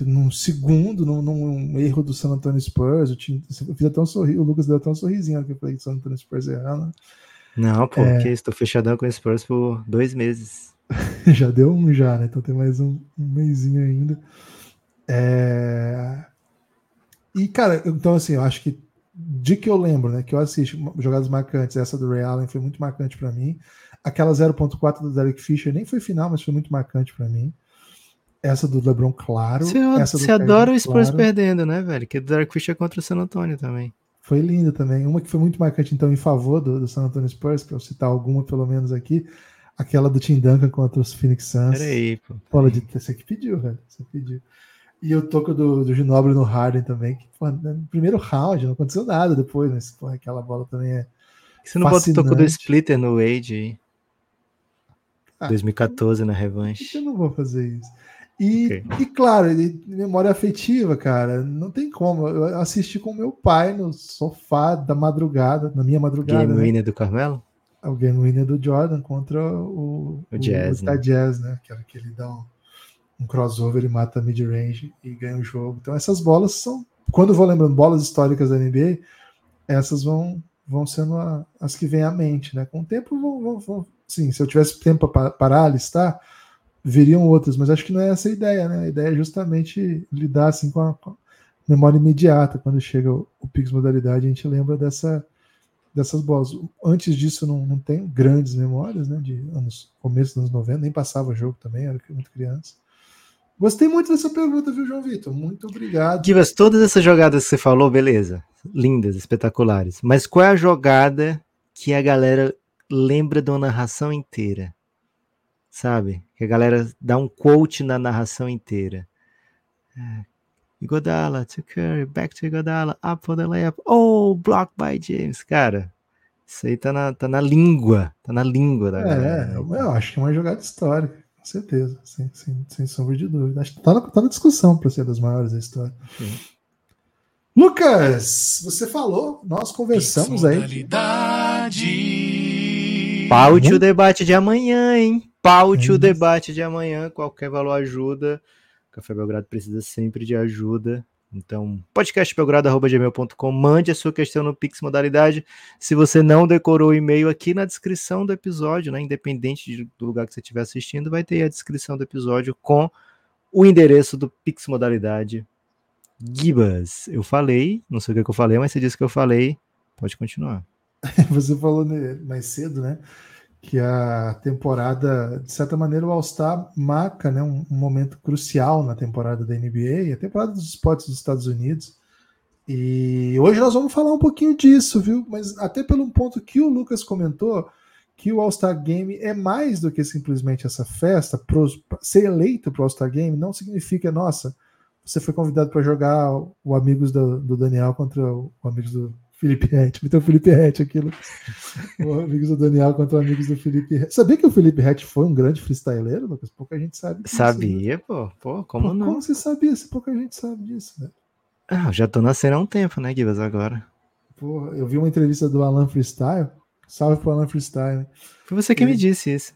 num segundo, num, num, erro do San Antonio Spurs. Eu, tinha, eu fiz até um sorriso, o Lucas deu até um sorrisinho que eu falei que o San Antonio Spurs errando. Não, pô, é, que estou fechadão com o Spurs por dois meses. já deu um já, né? Então tem mais um, um mêsinho ainda. É... E, cara, então assim, eu acho que de que eu lembro, né, que eu assisto jogadas marcantes, essa do Ray Allen foi muito marcante para mim. Aquela 0.4 do Derek Fisher nem foi final, mas foi muito marcante para mim. Essa do LeBron, claro. Você, adora o Spurs claro. perdendo, né, velho? Que é do Derek Fisher contra o San Antonio também. Foi linda também. Uma que foi muito marcante, então, em favor do, do San Antonio Spurs, para eu citar alguma pelo menos aqui. Aquela do Tim Duncan contra os Phoenix Suns. Peraí, pô. Bola de. Você que pediu, velho. Você pediu. E o toco do, do Ginobre no Harden também, que pô, no primeiro round não aconteceu nada depois, mas pô, aquela bola também é. Você não fascinante. bota o toco do Splitter no Wade aí? Ah, 2014 na revanche. Eu não vou fazer isso. E, okay. e claro, memória afetiva, cara, não tem como. Eu assisti com meu pai no sofá da madrugada, na minha madrugada. Game né? winner do Carmelo? O game winner do Jordan contra o, o, o Jazz, o, né? Jazz, né? Que era que ele dá um um crossover e mata mid-range e ganha o jogo. Então essas bolas são, quando eu vou lembrando bolas históricas da NBA, essas vão vão sendo a, as que vêm à mente, né? Com o tempo vão, vão, vão sim, se eu tivesse tempo para parar, listar, viriam outras, mas acho que não é essa a ideia, né? A ideia é justamente lidar assim com a, com a memória imediata, quando chega o, o Pix modalidade, a gente lembra dessa dessas bolas. Antes disso não, não tenho grandes memórias, né, de anos começo dos anos 90, nem passava jogo também, era muito criança. Gostei muito dessa pergunta, viu, João Vitor? Muito obrigado. Kivas, todas essas jogadas que você falou, beleza. Lindas, espetaculares. Mas qual é a jogada que a galera lembra da narração inteira? Sabe? Que a galera dá um quote na narração inteira. É. Godala to Curry, back to Godala, up for the layup. Oh, blocked by James. Cara, isso aí tá na, tá na língua. Tá na língua da é, galera. Eu acho que é uma jogada histórica certeza, sem, sem, sem sombra de dúvida. Acho que tá na, tá na discussão para ser das maiores da história. Sim. Lucas, você falou, nós conversamos aí. Paute o debate de amanhã, hein? Paute é o debate de amanhã. Qualquer valor ajuda. Café Belgrado precisa sempre de ajuda. Então, podcastbelgrado.gmail.com, mande a sua questão no Pix Modalidade. Se você não decorou o e-mail aqui na descrição do episódio, né, independente do lugar que você estiver assistindo, vai ter a descrição do episódio com o endereço do Pix Modalidade. Gibas, eu falei, não sei o que, eu falei, mas você disse que eu falei, pode continuar. você falou mais cedo, né? Que a temporada, de certa maneira, o All-Star marca né, um, um, momento crucial na temporada da NBA, a temporada dos esportes dos Estados Unidos. E hoje nós vamos falar um pouquinho disso, viu? Mas até pelo ponto que o Lucas comentou, que o All-Star Game é mais do que simplesmente essa festa. Ser eleito para o All-Star Game não significa, nossa, você foi convidado para jogar o Amigos do, do, Daniel contra o Amigos do Felipe Rett. Então, o Felipe Rett, aquilo. o Amigos do Daniel contra Amigos do Felipe Rett. Sabia que o Felipe Rett foi um grande freestyleiro, Lucas? Pouca gente sabe disso. Né? Sabia, né? pô. Pô, como pô, não? Como você sabia? Se pouca gente sabe disso, né? Ah, já tô nascendo há um tempo, né, Gibas, agora. Porra, eu vi uma entrevista do Alan Freestyle. Salve pro Alan Freestyle. Foi você que ele... me disse isso.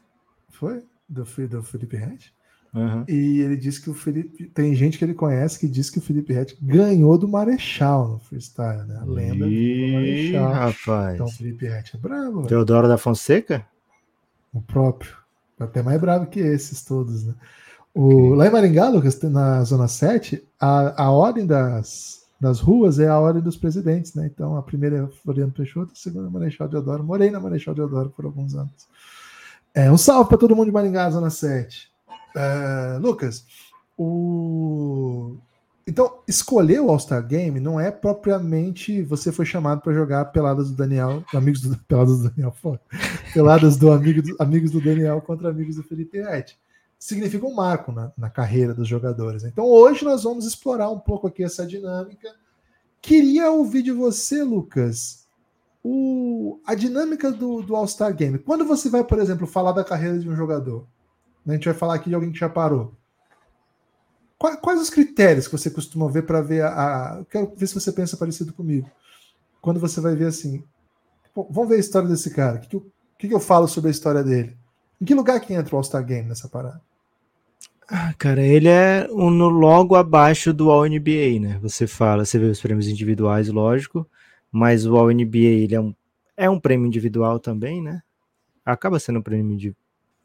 Foi? Do, do Felipe Rett? Uhum. E ele disse que o Felipe. Tem gente que ele conhece que diz que o Felipe Rett ganhou do Marechal no freestyle, né? A lenda Ih, do Marechal. Rapaz. Então o Felipe Rett é bravo. Teodoro da Fonseca? O próprio. Até mais bravo que esses todos, né? O, lá em Maringá, Lucas, na Zona 7, a, a ordem das, das ruas é a ordem dos presidentes, né? Então a primeira é Floriano Peixoto, a segunda é Marechal Deodoro. Morei na Marechal Deodoro por alguns anos. É, um salve para todo mundo de Maringá, Zona 7. É, Lucas, o... então escolher o All-Star Game não é propriamente você foi chamado para jogar peladas do Daniel, amigos do peladas do Daniel, peladas do amigo do, amigos do Daniel contra amigos do Felipe Rett significa um marco na, na carreira dos jogadores. Então hoje nós vamos explorar um pouco aqui essa dinâmica. Queria ouvir de você, Lucas, o, a dinâmica do, do All-Star Game. Quando você vai, por exemplo, falar da carreira de um jogador, a gente vai falar aqui de alguém que já parou. Quais, os critérios que você costuma ver para ver a, a. Quero ver se você pensa parecido comigo. Quando você vai ver assim. Vamos ver a história desse cara. O que, que, eu, que, que eu falo sobre a história dele? Em que lugar que entra o All-Star Game nessa parada? Ah, cara, ele é um, logo abaixo do All-NBA, né? Você fala, você vê os prêmios individuais, lógico, mas o All-NBA ele é um, é um prêmio individual também, né? Acaba sendo um prêmio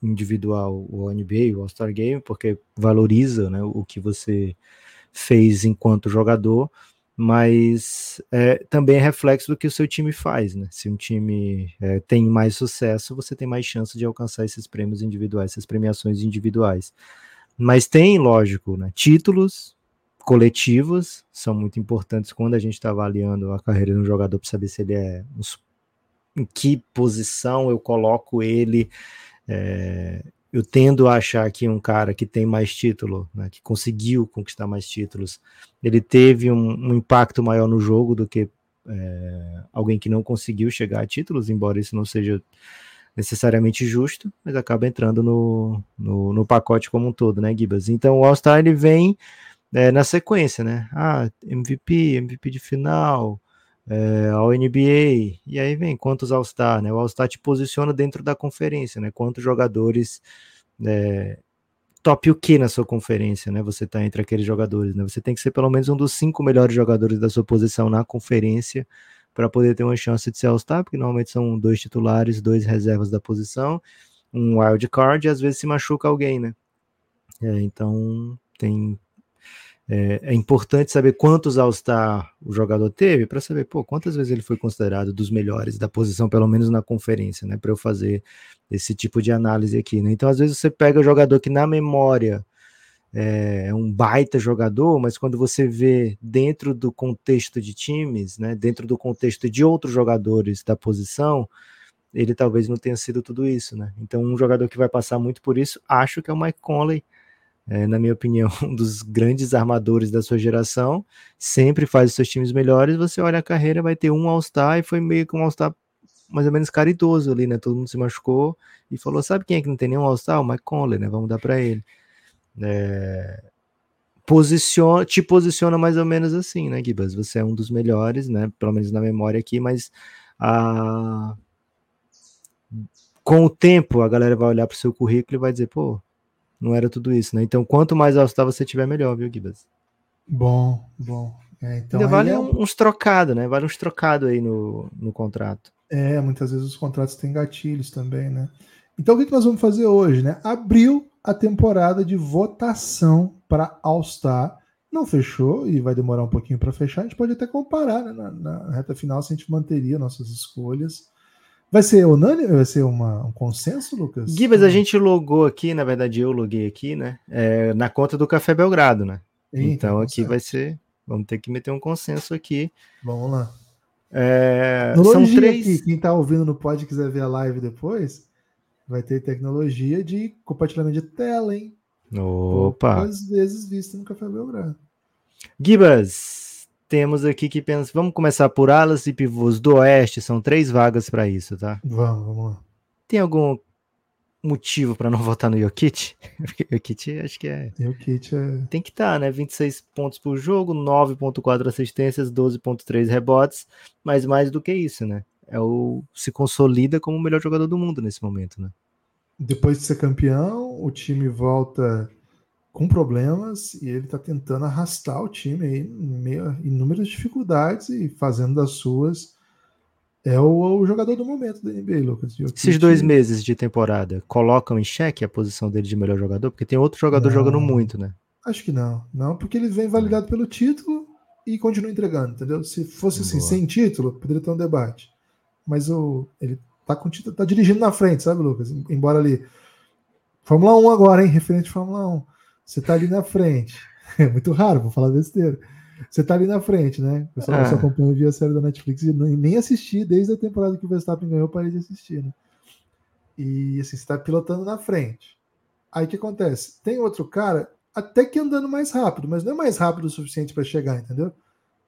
individual o All-NBA, o All-Star Game, porque valoriza né, o que você fez enquanto jogador, mas é, também é reflexo do que o seu time faz, né? Se um time é, tem mais sucesso, você tem mais chance de alcançar esses prêmios individuais, essas premiações individuais. Mas tem, lógico, né, títulos coletivos são muito importantes quando a gente está avaliando a carreira de um jogador para saber se ele é em que posição eu coloco ele. É, eu tendo a achar que um cara que tem mais título, né, que conseguiu conquistar mais títulos, ele teve um, um impacto maior no jogo do que é, alguém que não conseguiu chegar a títulos, embora isso não seja necessariamente justo, mas acaba entrando no, no, no pacote como um todo, né, Gibas? Então o All-Star ele vem é, na sequência, né? Ah, MVP, MVP de final, é, ao NBA, e aí vem quantos All-Star, né? O All-Star te posiciona dentro da conferência, né? Quantos jogadores é, top o que na sua conferência, né? Você tá entre aqueles jogadores, né? Você tem que ser pelo menos um dos cinco melhores jogadores da sua posição na conferência para poder ter uma chance de ser All-Star, porque normalmente são dois titulares, dois reservas da posição, um wild card e às vezes se machuca alguém, né? É, então tem é, é, importante saber quantos All-Star o jogador teve para saber, pô, quantas vezes ele foi considerado dos melhores da posição, pelo menos na conferência, né? Para eu fazer esse tipo de análise aqui, né? Então, às vezes você pega o jogador que na memória é, é um baita jogador, mas quando você vê dentro do contexto de times, né, dentro do contexto de outros jogadores da posição, ele talvez não tenha sido tudo isso, né? Então, um jogador que vai passar muito por isso, acho que é o Mike Conley, é, na minha opinião, um dos grandes armadores da sua geração, sempre faz os seus times melhores. Você olha a carreira, vai ter um All-Star e foi meio que um All-Star mais ou menos caridoso ali, né? Todo mundo se machucou e falou: sabe quem é que não tem nenhum All-Star? O Mike Conley, né? Vamos dar para ele é, posiciona, te posiciona mais ou menos assim, né, Gibas? Você é um dos melhores, né? Pelo menos na memória aqui, mas a... com o tempo a galera vai olhar para o seu currículo e vai dizer, pô, não era tudo isso, né? Então, quanto mais All-Star você tiver, melhor, viu, Gibas? Bom, bom. É, então Ainda vale é... uns trocados, né? Vale uns trocados aí no, no contrato. É, muitas vezes os contratos têm gatilhos também, né? Então, o que, que nós vamos fazer hoje, né? Abril a temporada de votação para All-Star. Não fechou e vai demorar um pouquinho para fechar. A gente pode até comparar né? na, na, reta final se a gente manteria nossas escolhas. Vai ser unânime? Vai ser uma, um consenso, Lucas? Gibas, a gente logou aqui, na verdade eu loguei aqui, né? É, na conta do Café Belgrado, né? Eita, então aqui certo. vai ser. Vamos ter que meter um consenso aqui. Vamos lá. É, são três. Aqui, quem está ouvindo no pod quiser ver a live depois, vai ter tecnologia de compartilhamento de tela, hein? Opa! Às vezes vista no Café Belgrado. Gibas, temos aqui que pensa. Vamos começar por alas e pivôs do Oeste. São três vagas para isso, tá? Vamos, vamos lá. Tem algum motivo para não votar no Jokic? Jokic acho que é. Jokic é. Tem que estar, tá, né? 26 pontos por jogo, 9,4 assistências, 12,3 rebotes, mas mais do que isso, né? É o se consolida como o melhor jogador do mundo nesse momento, né? Depois de ser campeão, o time volta com problemas e ele está tentando arrastar o time aí em meio inúmeras dificuldades e fazendo das suas. É o, o jogador do momento da NBA, Lucas. Esses dois meses de temporada colocam em xeque a posição dele de melhor jogador? Porque tem outro jogador não, jogando muito, né? Acho que não. Não, porque ele vem validado pelo título e continua entregando, entendeu? Se fosse assim, Boa. sem título, poderia ter um debate. Mas o, ele tá, com, tá dirigindo na frente, sabe, Lucas? Embora ali. Fórmula 1 agora, hein? Referente à Fórmula 1. Você tá ali na frente. É muito raro, vou falar besteira. Você tá ali na frente, né? Eu só, ah. só acompanho via série da Netflix e nem assisti desde a temporada que o Verstappen ganhou, parei de assistir, né? E assim, você tá pilotando na frente. Aí o que acontece? Tem outro cara até que andando mais rápido, mas não é mais rápido o suficiente para chegar, entendeu?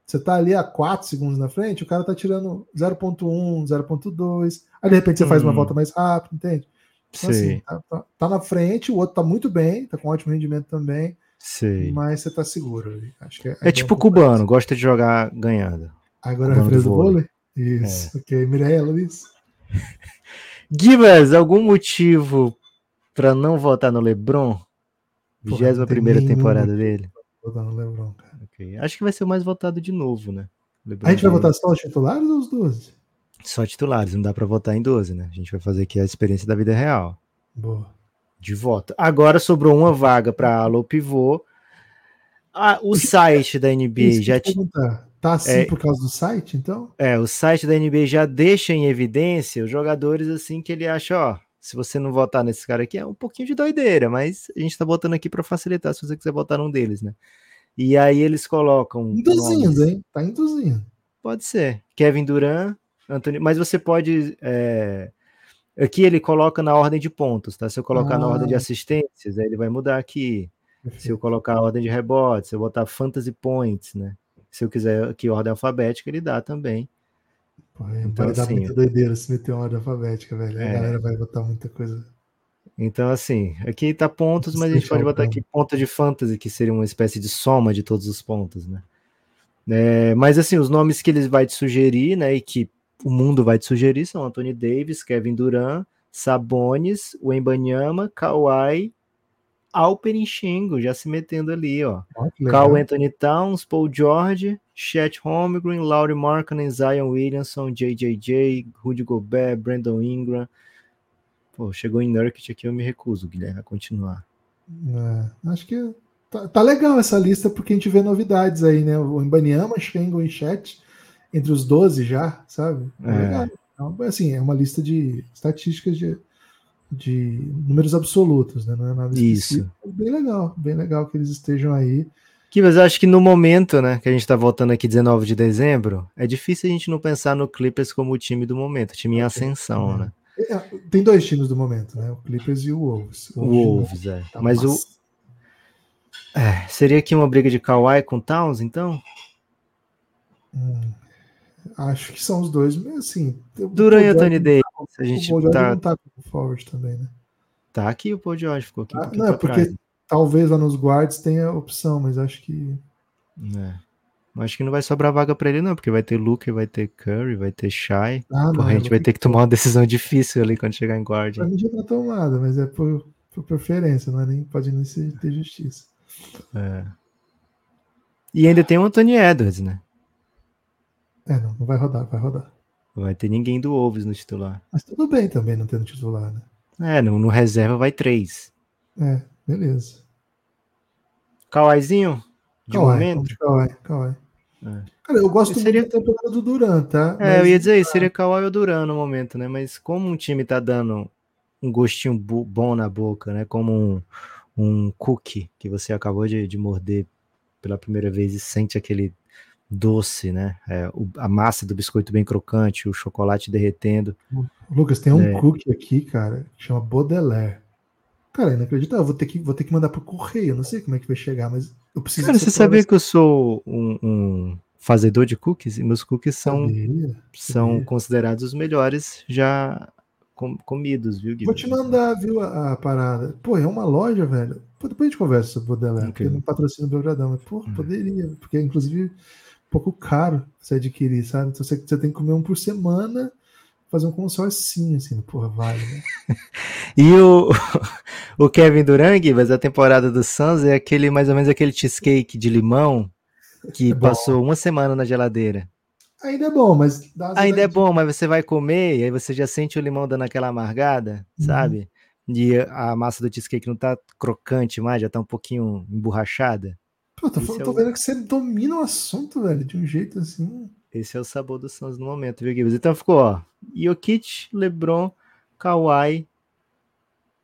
Você tá ali a 4 segundos na frente, o cara tá tirando 0.1, 0.2, aí de repente você hum. faz uma uhum. volta mais rápido, entende? Então, assim, tá, tá, tá, na frente, o outro tá muito bem, tá com ótimo rendimento também. Sim. Mas você tá seguro. Acho que é, é tipo um cubano, gosta de jogar ganhando. Agora é a referência do vôlei? Isso, é. ok. Mireia, Luiz. Gibas, algum motivo para não votar no LeBron? 21 primeira temporada dele? Votar no LeBron, cara. Okay. Acho que vai ser o mais votado de novo, né? LeBron a gente vai votar só os titulares ou os 12? Só titulares, não dá para votar em 12, né? A gente vai fazer aqui a experiência da vida real. Boa. De voto. Agora sobrou uma vaga para ou pivô. Ah, o site da NBA já tinha. Tá assim é, por causa do site, então? É, o site da NBA já deixa em evidência os jogadores assim que ele acha, ó, se você não votar nesse cara aqui é um pouquinho de doideira, mas a gente tá botando aqui para facilitar se você quiser votar num deles, né? E aí eles colocam. Induzindo, hein? Tá induzindo. Pode ser. Kevin Durant, Antônio, mas você pode. É... Aqui ele coloca na ordem de pontos, tá? Se eu colocar ah. na ordem de assistências, aí ele vai mudar aqui. Se eu colocar a ordem de rebotes, se eu botar fantasy points, né? Se eu quiser aqui ordem alfabética, ele dá também. Pô, então, vai dar assim, muita doideira se meter uma ordem alfabética, velho. É. A galera vai botar muita coisa. Então, assim, aqui tá pontos, mas a gente pode botar aqui ponto de fantasy, que seria uma espécie de soma de todos os pontos, né? É, mas assim, os nomes que eles vai te sugerir, né, e que o mundo vai te sugerir são Anthony Davis, Kevin Durant, Sabonis, Wembanyama, Kawhi, Alperin Shingo, já se metendo ali, ó. Carl Anthony Towns, Paul George, Chet Holmgren, Laurie Markkanen, Zion Williamson, JJJ, Rudy Gobert, Brandon Ingram. Pô, chegou em Nurkic aqui, eu me recuso, Guilherme, a continuar. É, acho que tá, tá, legal essa lista, porque a gente vê novidades aí, né? O Mbanyama, Shingo e Chet entre os 12 já, sabe? É. Legal. Então, assim, é uma lista de estatísticas de, de números absolutos, né? Não é nada Isso. Bem legal, bem legal que eles estejam aí. Que, mas eu acho que no momento, né, que a gente tá voltando aqui 19 de dezembro, é difícil a gente não pensar no Clippers como o time do momento, o time em ascensão, é. né? É, tem dois times do momento, né? O Clippers e o Wolves. O Wolves, é. Tá mas massa. o. É, seria aqui uma briga de Kawhi com Towns, então? Hum, Acho que são os dois, assim. Durant e Anthony Davis. A gente o tá... não tá com o forward também, né? Tá aqui o Paul George, ficou aqui. Ah, não, é porque trás. talvez lá nos guards tenha opção, mas acho que. É. Acho que não vai sobrar vaga para ele, não, porque vai ter Luke, vai ter Curry, vai ter Shai. Ah, Porra, a gente vai ter que tomar uma decisão difícil ali quando chegar em guard. Pra mim já tá tomada, mas é por, por preferência, não é nem, pode nem ser, ter justiça. É. E ainda tem o Anthony Edwards, né? É, não, não vai rodar, vai rodar. Não vai ter ninguém do Wolves no titular. Mas tudo bem também não tendo titular, né? É, no, no reserva vai três. É, beleza. Kawaizinho? De Kawhi, momento? Kawhi, Kawhi. É. Cara, eu gosto seria... muito da temporada do Duran, tá? É, Mas... eu ia dizer isso, seria Kawhi ou Duran no momento, né? Mas como um time tá dando um gostinho bom na boca, né? Como um, um cookie que você acabou de, de morder pela primeira vez e sente aquele doce, né? É, o, a massa do biscoito bem crocante, o chocolate derretendo. Lucas, tem um é. cookie aqui, cara, que chama Baudelaire. Cara, inacreditável. Vou ter que, vou ter que mandar pro correio. Não sei como é que vai chegar, mas eu preciso. Cara, você sabia que eu sou um, um, fazedor de cookies? E meus cookies são, sabia, são sabia. considerados os melhores já com, comidos, viu, Guilherme? Vou te mandar, viu, a, a, parada. Pô, é uma loja, velho. Pô, depois a gente conversa sobre o Baudelaire, okay. porque não patrocina o Belgradão. Mas, pô, hum. poderia, porque inclusive pouco caro você adquirir, sabe? Então você, você tem que comer um por semana fazer um consórcio assim, porra, vale, né? e o, o Kevin Durant, mas a temporada do Suns é aquele, mais ou menos aquele cheesecake de limão que é passou uma semana na geladeira. Ainda é bom, mas... Ainda é bom, mas você vai comer e aí você já sente o limão dando aquela amargada, uhum. sabe? E a massa do cheesecake não tá crocante mais, já tá um pouquinho emborrachada. Pô, tô, tô é o... vendo que você domina o assunto, velho, de um jeito assim... Esse é o sabor do Suns no momento, viu, Gibbs? Então ficou, ó, Jokic, LeBron, Kawhi.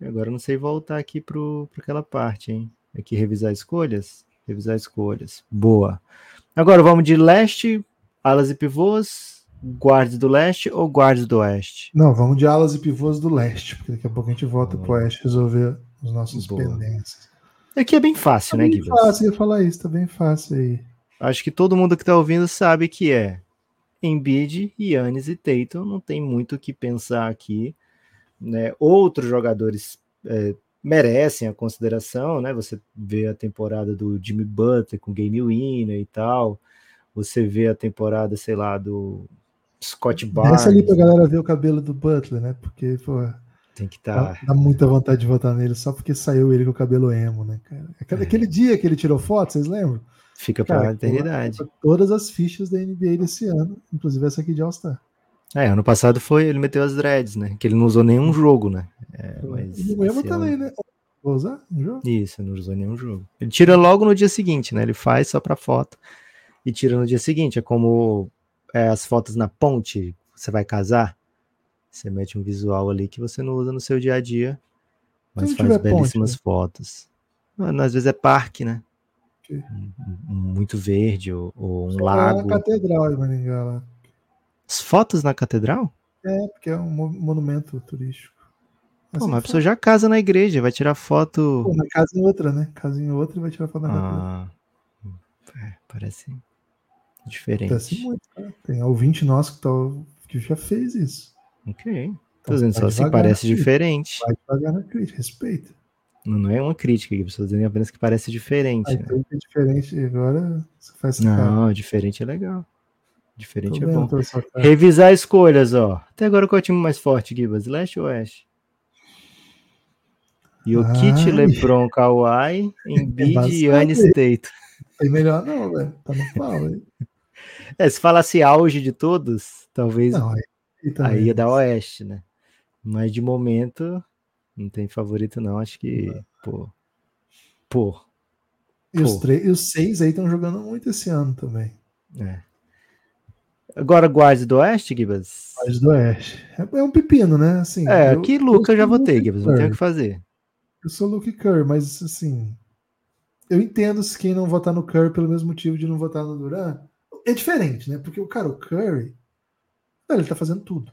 Agora não sei voltar aqui para aquela parte, hein? Aqui revisar escolhas. Revisar escolhas. Boa. Agora vamos de leste, alas e pivôs, guardas do leste ou guardas do oeste? Não, vamos de alas e pivôs do leste, porque daqui a pouco a gente volta para o oeste resolver os nossos Boa. pendências. Aqui é bem fácil, tá né, Guilherme? fácil, ia falar isso, tá bem fácil aí. Acho que todo mundo que tá ouvindo sabe que é Embiid, Yannis e Tatum, não tem muito o que pensar aqui. Né? Outros jogadores é, merecem a consideração, né? Você vê a temporada do Jimmy Butler com game winner e tal. Você vê a temporada, sei lá, do Scott Barnes. Essa ali pra galera ver o cabelo do Butler, né? Porque, pô, tem que estar. Tá... Dá, muita vontade de votar nele só porque saiu ele com o cabelo emo, né, cara? Aquele, é. aquele dia que ele tirou foto, vocês lembram? Fica para a eternidade. Todas as fichas da NBA desse ano, inclusive essa aqui de All-Star. É, ano passado foi, ele meteu as dreads, né? Que ele não usou nenhum jogo, né? É, mas e no também, ano... né? Vou usar um jogo? Isso, não usou nenhum jogo. Ele tira logo no dia seguinte, né? Ele faz só para foto e tira no dia seguinte. É como é, as fotos na ponte, você vai casar, você mete um visual ali que você não usa no seu dia a dia, mas faz belíssimas ponte, né? fotos. Às vezes é parque, né? muito verde ou, ou um Só lago. Na catedral em Maringá lá. As fotos na catedral? É, porque é um monumento turístico. Pô, mas a pessoa já casa na igreja, vai tirar foto. Pô, na casa em outra, né? Casa em outra e vai tirar foto na ah, é, parece diferente. Parece muito, né? Tem ouvinte nosso que, tá, que já fez isso. Ok. Tô dizendo só assim, parece diferente. Vai devagar na crítica, respeita. Não é uma crítica aqui, estou dizendo apenas que parece diferente. Ah, né? é diferente agora você faz Não, cara. diferente é legal. Diferente Tô é bom. Revisar escolhas, ó. Até agora qual é o time mais forte, Gibas? Leste ou Oeste? Jokic, LeBron, Kawhi, Embiid e Yannis Tate. Tem melhor não, velho. Tá no pau, hein? É, se falasse auge de todos, talvez não, aí, aí ia dar Oeste, né? Mas de momento, não tem favorito, não. Acho que, pô. Pô. E os, três, e os seis aí estão jogando muito esse ano também. É. Agora, Guards do Oeste, Gibas? Guards do Oeste. É, é um pepino, né? Assim, é, aqui Luca eu já votei, Gibas. Não tem o que fazer. Eu sou Luke Kerr, mas assim. Eu entendo se quem não votar no Curry pelo mesmo motivo de não votar no Duran. É diferente, né? Porque o cara, o Curry, ele tá fazendo tudo.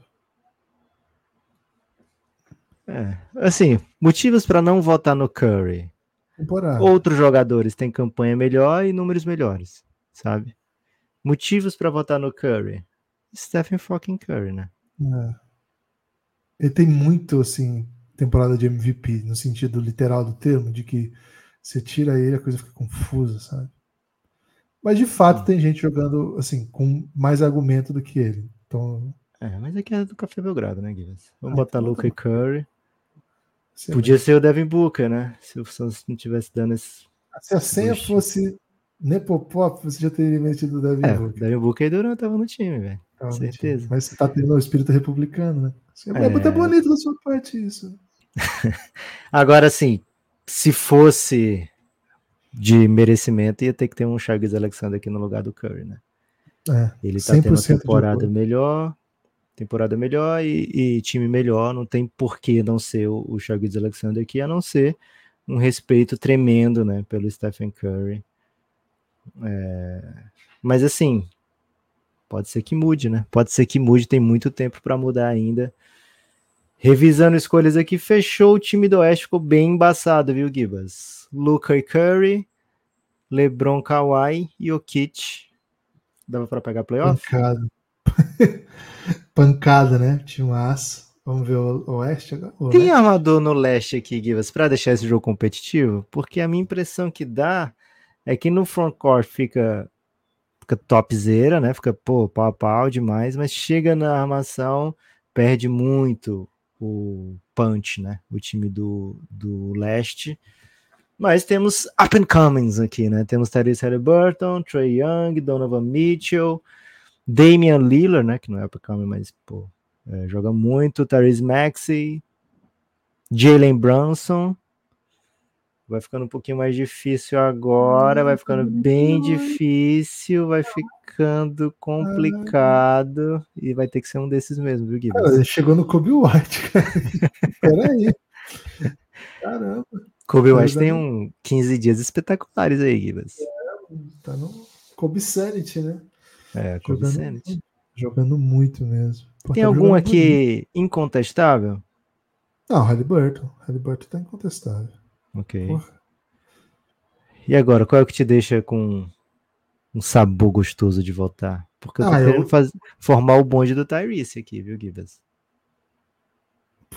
É, assim, motivos para não votar no Curry. Temporada. Outros jogadores têm campanha melhor e números melhores, sabe? Motivos para votar no Curry. Stephen fucking Curry, né? É. Ele tem muito, assim, temporada de MVP, no sentido literal do termo, de que você tira ele, a coisa fica confusa, sabe? Mas de fato tem gente jogando, assim, com mais argumento do que ele. Então. É, mas aqui é do Café Belgrado, né, Guilherme? Vamos ah, botar então, Luca tá e Curry. Podia ser o Devin Booker, né? Se o Santos não tivesse dando esse. Se a senha Bush. fosse Nepopop, você já teria metido o Devin é, Booker. Devin Booker e Duran estavam no time, velho. Certeza. Time. Mas você tá tendo o espírito republicano, né? É, é muito bonito da sua parte isso. Agora, assim, se fosse de merecimento ia ter que ter um Charles Alexander aqui no lugar do Curry, né? É, Ele tá tendo uma temporada melhor, temporada melhor e, e, time melhor, não tem por que não ser o, o Charles Alexander aqui, a não ser um respeito tremendo, né, pelo Stephen Curry. É, mas assim, pode ser que mude, né? Pode ser que mude, tem muito tempo para mudar ainda. Revisando escolhas aqui, fechou o time do Oeste, ficou bem embaçado, viu, Gibas? Luca e Curry, LeBron, Kawhi e Jokic. Dava para pegar playoff? Pancada. Pancada, né? Tinha um aço. Vamos ver o Oeste agora? O Tem armador no leste aqui, Givas, para deixar esse jogo competitivo? Porque a minha impressão que dá é que no frontcourt fica, fica topzera, né? Fica, pô, pau a pau demais, mas chega na armação, perde muito o punch, né? O time do, do leste. Mas temos up and comings aqui, né? Temos Tyrese Halliburton, Trey Young, Donovan Mitchell, Damian Lillard, né? Que não é up and coming, mas, pô, é, joga muito. Tyrese Maxey, Jalen Brunson. Vai ficando um pouquinho mais difícil agora, vai ficando bem difícil, vai ficando complicado e vai ter que ser um desses mesmo, viu, Guilherme? Chegou no Kobe White, cara. Peraí. Caramba. Kobe White tem um 15 dias espetaculares aí, Gibas. É, tá no Kobe Sanity, né? É, Kobe jogando, Sanity. Jogando muito mesmo. Pô, tem tá algum aqui incontestável? Não, Halliburton. Halliburton tá incontestável. Ok. Porra. E agora, qual é o que te deixa com um sabor gostoso de voltar? Porque eu tô ah, querendo eu... Fazer, formar o bonde do Tyrese aqui, viu, Gibas?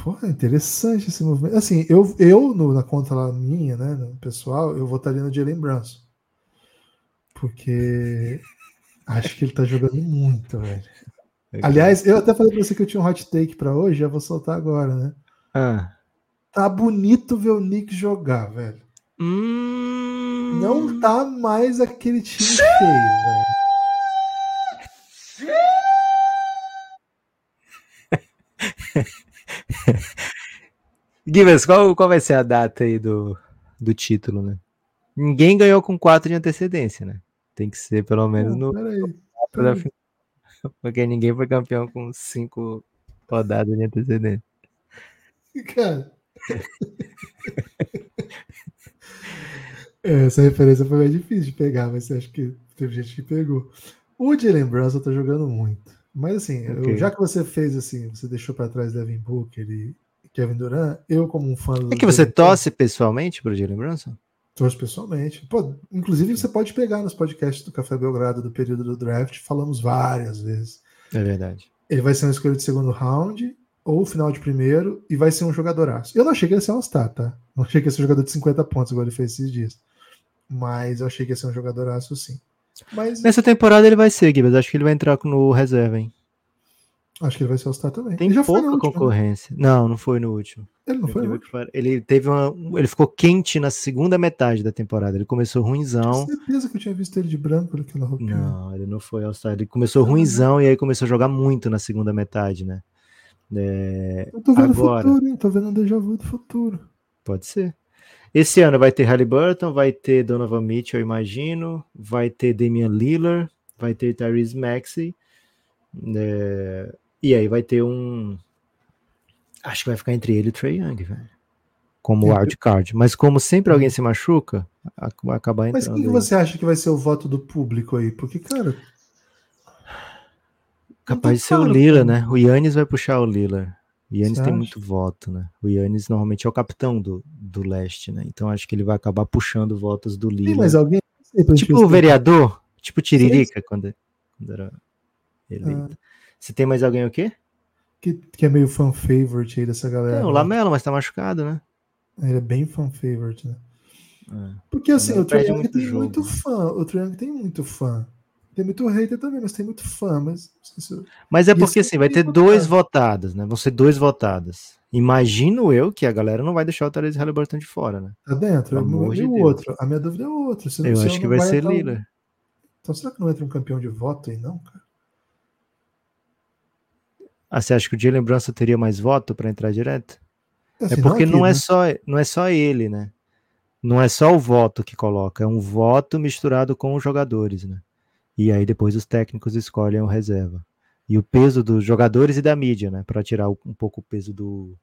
Pô, é interessante esse movimento. Assim, eu, eu no, na conta lá minha, né, no pessoal, eu votaria no Jalen Brunson. Porque acho que ele tá jogando muito, velho. Aliás, eu até falei pra você que eu tinha um hot take pra hoje, já vou soltar agora, né? Ah. Tá bonito ver o Nick jogar, velho. Hum... Não tá mais aquele time feio, velho. Givens, qual, qual vai ser a data aí do, do título, né? Ninguém ganhou com 4 de antecedência, né? Tem que ser pelo menos no. Peraí, peraí. Porque ninguém foi campeão com 5 rodadas de antecedência. Cara. É, essa referência foi mais difícil de pegar, mas acho que teve gente que pegou. O Jalen Brunson tá jogando muito. Mas assim, okay. eu, já que você fez assim, você deixou para trás Devin Booker e Kevin Durant, eu como um fã do É que você torce pessoalmente pro Jalen Brunson? Torço pessoalmente. Pô, inclusive você pode pegar nos podcasts do Café Belgrado do período do draft, falamos várias vezes. É verdade. Ele vai ser uma escolha de segundo round ou final de primeiro e vai ser um jogadoraço. Eu não achei que ele ia ser um star, tá? Não achei que ia ser um jogador de 50 pontos, igual ele fez esses dias. Mas eu achei que ia ser um jogadoraço sim. Mas... Nessa temporada ele vai ser, Gibbs. Acho que ele vai entrar no reserva, hein? Acho que ele vai ser All-Star também. Tem já pouca concorrência. Não, não foi no último. Ele não foi último. Ele teve uma. Ele ficou quente na segunda metade da temporada. Ele começou ruimzão. Tenho certeza que eu tinha visto ele de branco naquela roupinha. Não, ele não foi All-Star. Ele começou ruimzão e aí começou a jogar muito na segunda metade, né? É... Eu tô vendo Agora... o futuro, hein? Tô vendo um déjà vu do futuro. Pode ser. Esse ano vai ter Halliburton, vai ter Donovan Mitchell, eu imagino, vai ter Damian Lillard, vai ter Tyrese Maxey, é... e aí vai ter um. Acho que vai ficar entre ele e o Trey Young, velho. Como é, wild card. Mas como sempre alguém se machuca, vai acabar entrando. Mas quem que você acha que vai ser o voto do público aí? Porque, cara. Capaz de ser claro, o Lila, né? O Yannis vai puxar o Lila. Yannis tem muito voto, né? O Yannis normalmente é o capitão do, do leste, né? Então acho que ele vai acabar puxando votos do Lila. mas alguém. Tipo o vereador, tipo Tiririca, quando, quando era eleito. Ah. Você tem mais alguém o quê? Que, que é meio fan favorite aí dessa galera. É, o Lamelo, mas tá machucado, né? Ele é bem fan favorite, né? É. Porque assim, o Triangle tem jogo. muito fã. O Triangle tem muito fã. Tem muito hater também, mas tem muito fã. Mas, eu... mas é porque assim, vai ter dois votados, né? Vão ser dois votados. Imagino eu que a galera não vai deixar o Therese Halliburton de fora, né? Tá dentro. e de o outro? A minha dúvida é o outro. eu acho que vai, vai ser Lila. Então será que não entra um campeão de voto aí, não, cara? Ah, você acha que o Jalen Brunson teria mais voto para entrar direto? É, assim, é porque não, aqui, não, é né? só, não é só ele, né? não é só o voto que coloca, é um voto misturado com os jogadores, né? E aí depois os técnicos escolhem o reserva. E o peso dos jogadores e da mídia, né? Para tirar um pouco o peso do.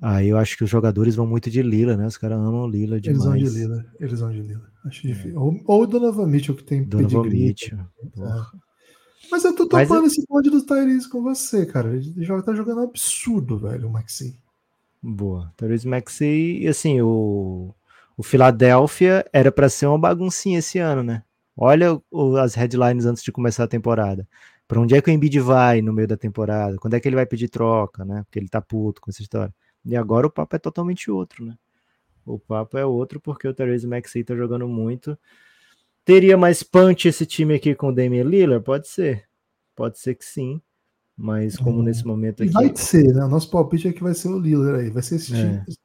Aí eu acho que os jogadores vão muito de Lila, né? Os caras amam Lila demais. Eles vão de Lila, eles vão de Lila. Acho é. difícil. Ou, ou o Donovan Mitchell, que tem Donovan Mitchell. É. Mas eu tô topando Mas... esse bonde do Tyrese com você, cara. Ele já tá jogando absurdo, velho, o Maxi. Boa. Tyrese Maxi, e assim, o, o Philadelphia era para ser uma baguncinha esse ano, né? Olha o, as headlines antes de começar a temporada. Para onde é que o Embiid vai no meio da temporada? Quando é que ele vai pedir troca, né? Porque ele tá puto com essa história. E agora o papo é totalmente outro, né? O papo é outro porque o Therese Maxey tá jogando muito. Teria mais punch esse time aqui com o Damian Lillard? Pode ser. Pode ser que sim. Mas como hum. nesse momento aqui. Vai ser, né? O nosso palpite é que vai ser o Lillard aí. Vai ser esse é. time.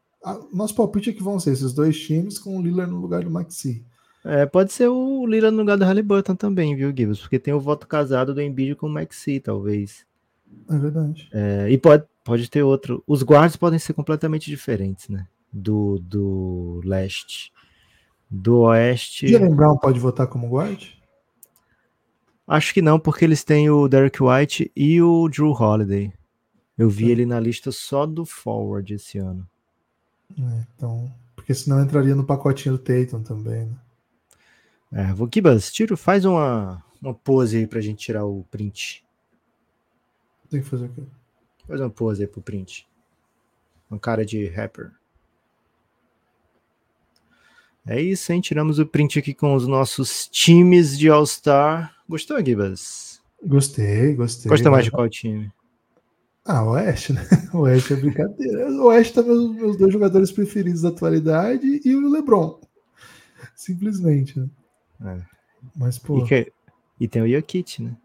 Nosso palpite é que vão ser esses dois times com o Lillard no lugar do Maxi. É, pode ser o Lila no lugar do Halliburton também, viu, Gibbs? Porque tem o voto casado do Embiid com o Maxi, talvez. É verdade. É, e pode, pode ter outro. Os guards podem ser completamente diferentes, né? Do, do leste. Do oeste. Jalen Brown pode votar como guard? Acho que não, porque eles têm o Derek White e o Drew Holiday. Eu vi é. ele na lista só do forward esse ano. É, então, porque senão entraria no pacotinho do Tatum também, né? É, Vokibas, tiro, faz uma, uma pose aí pra gente tirar o print. Tem que fazer o quê? Faz uma pose aí pro print. Uma cara de rapper. É isso, hein? Tiramos o print aqui com os nossos times de All-Star. Gostou, Gibas? Gostei, gostei. Gosta mais de qual time? Ah, o Oeste, né? O Oeste é brincadeira. O Oeste tá meus, meus dois jogadores preferidos da atualidade e o LeBron. Simplesmente, né? É. Mas, pô. E, que... e tem o Jokic, né?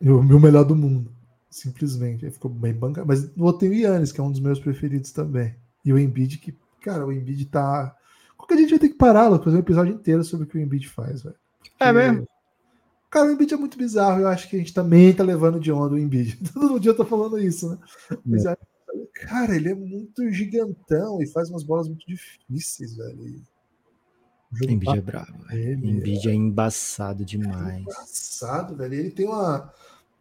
O meu melhor do mundo. Simplesmente. Ele ficou bem bancado. Mas eu tenho o Yannis, que é um dos meus preferidos também. E o Embiid, que, cara, o Embiid tá. Qualquer dia a gente vai ter que parar, fazer um episódio inteiro sobre o que o Embiid faz, velho. É mesmo? Cara, o Embiid é muito bizarro. Eu acho que a gente também tá levando de onda o Embiid. Todo dia eu tô falando isso, né? Mas, é. cara, ele é muito gigantão e faz umas bolas muito difíceis, velho. Embiid é bravo. Embiid é embaçado demais. É embaçado, velho. Ele tem uma,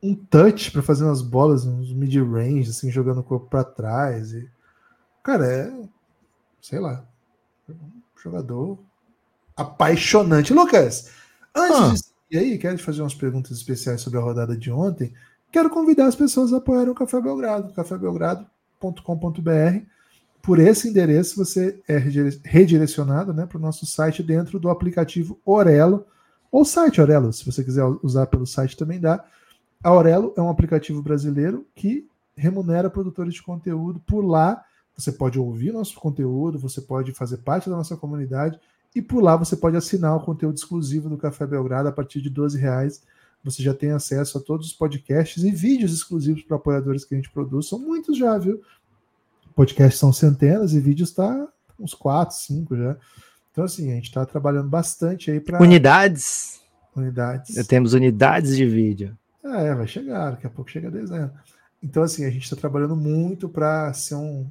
um touch para fazer umas bolas, uns mid-range, assim, jogando o corpo para trás. E... Cara, é. Sei lá. Um jogador apaixonante. Lucas, antes ah. de e aí, quero fazer umas perguntas especiais sobre a rodada de ontem. Quero convidar as pessoas a apoiarem o Café Belgrado, cafébelgrado.com.br por esse endereço você é redirecionado né, para o nosso site dentro do aplicativo Orelo, ou site Orelo, se você quiser usar pelo site também dá. A Orelo é um aplicativo brasileiro que remunera produtores de conteúdo. Por lá você pode ouvir nosso conteúdo, você pode fazer parte da nossa comunidade e por lá você pode assinar o conteúdo exclusivo do Café Belgrado a partir de 12 reais. Você já tem acesso a todos os podcasts e vídeos exclusivos para apoiadores que a gente produz. São muitos já, viu? Podcasts são centenas e vídeos está uns quatro, cinco já. Então, assim, a gente está trabalhando bastante aí para. Unidades? Unidades. Já temos unidades de vídeo. É, vai chegar, daqui a pouco chega dezembro. Então, assim, a gente está trabalhando muito para ser um,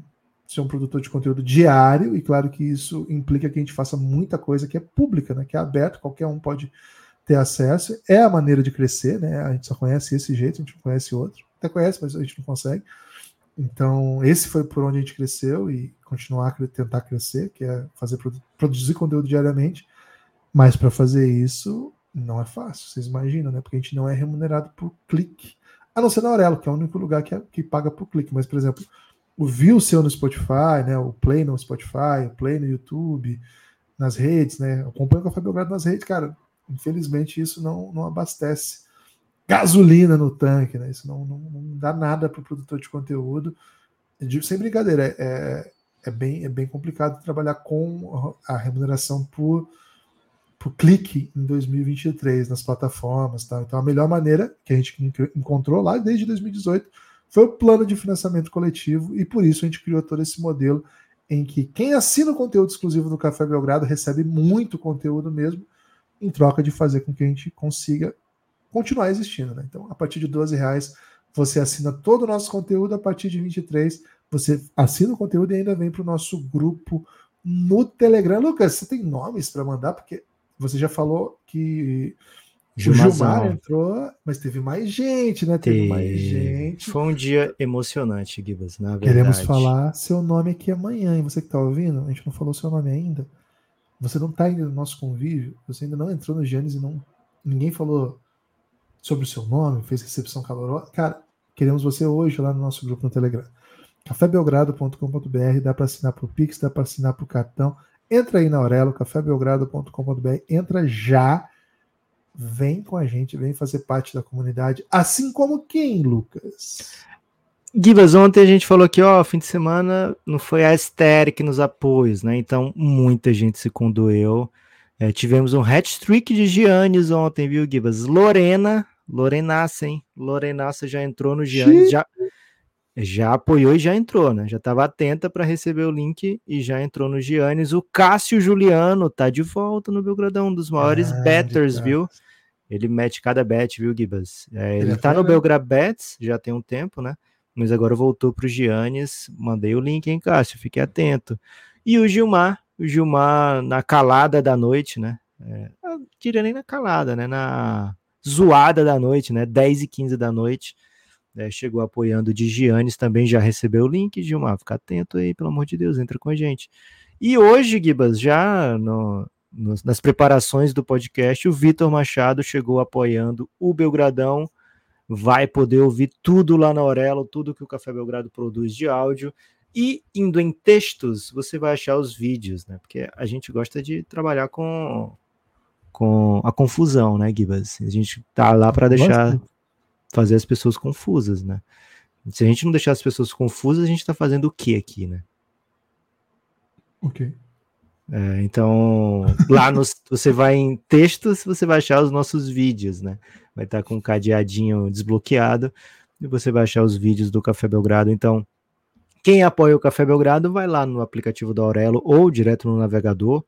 ser um produtor de conteúdo diário, e claro que isso implica que a gente faça muita coisa que é pública, né? Que é aberto, qualquer um pode ter acesso. É a maneira de crescer, né? A gente só conhece esse jeito, a gente não conhece outro. Até conhece, mas a gente não consegue. Então, esse foi por onde a gente cresceu e continuar a tentar crescer, que é fazer produzir conteúdo diariamente. Mas para fazer isso não é fácil, vocês imaginam, né? Porque a gente não é remunerado por clique. A não ser na Aurelo, que é o único lugar que, é, que paga por clique. Mas, por exemplo, o view seu no Spotify, né? O play no Spotify, o play no YouTube, nas redes, né? Eu acompanho com a Fabio Grado nas redes, cara. Infelizmente, isso não, não abastece gasolina no tanque, né? Isso não, não, não dá nada para o produtor de conteúdo. Sem brincadeira, é, é, bem, é bem complicado trabalhar com a remuneração por, por clique em 2023 nas plataformas. Tá? Então, a melhor maneira que a gente encontrou lá desde 2018 foi o plano de financiamento coletivo, e por isso a gente criou todo esse modelo em que quem assina o conteúdo exclusivo do Café Belgrado recebe muito conteúdo mesmo, em troca de fazer com que a gente consiga continuar existindo. Né? Então, a partir de 12 reais você assina todo o nosso conteúdo, a partir de 23 você assina o conteúdo e ainda vem para o nosso grupo no Telegram. Lucas, você tem nomes para mandar? Porque você já falou que o Gilmar entrou, mas teve mais gente, né? Teve, teve mais gente. Foi um dia emocionante, Gibas, na verdade. Queremos falar seu nome aqui amanhã. E você que está ouvindo, a gente não falou seu nome ainda. Você não está ainda no nosso convívio, você ainda não entrou no Gênesis e não. Ninguém falou sobre o seu nome, fez recepção calorosa. Cara, queremos você hoje lá no nosso grupo no Telegram. cafébelgrado.com.br, dá para assinar para o Pix, dá para assinar para o cartão. Entra aí na Aurelo, cafébelgrado.com.br, entra já vem com a gente, vem fazer parte da comunidade, assim como quem, Lucas? Gibas, ontem a gente falou que, ó, fim de semana não foi a Esther nos apoios, né? Então, muita gente se condoeu. É, tivemos um hat-trick de Giannis ontem, viu, Gibas? Lorena, Lorenaça, hein? Lorenaça já entrou no Giannis, já, já apoiou e já entrou, né? Já estava atenta para receber o link e já entrou no Giannis. O Cássio Juliano tá de volta no Belgradão, um dos maiores ah, betters, viu? Ele mete cada bet, viu, Gibas? É, ele, ele tá no Belgrado Bets, já tem um tempo, né? Mas agora voltou pro Giannis. Mandei o link, hein, Cássio? Fique atento. E o Gilmar, o Gilmar na calada da noite, né? É, eu diria nem na calada, né? Na zoada da noite, né? 10 e 15 da noite é, chegou apoiando de Giannis, também já recebeu o link, Gilmar, fica atento aí, pelo amor de Deus, entra com a gente. E hoje, Gibas, já no, no, nas preparações do podcast, o Vitor Machado chegou apoiando o Belgradão, vai poder ouvir tudo lá na Aurelo, tudo que o Café Belgrado produz de áudio, e indo em textos, você vai achar os vídeos, né? Porque a gente gosta de trabalhar com, com a confusão, né, Gibas? A gente tá lá para deixar fazer as pessoas confusas, né? Se a gente não deixar as pessoas confusas, a gente está fazendo o que aqui, né? Ok. É, então, lá nos, você vai em textos, você vai achar os nossos vídeos, né? Vai estar tá com um cadeadinho desbloqueado e você vai achar os vídeos do Café Belgrado. Então, quem apoia o Café Belgrado vai lá no aplicativo da Aurelo ou direto no navegador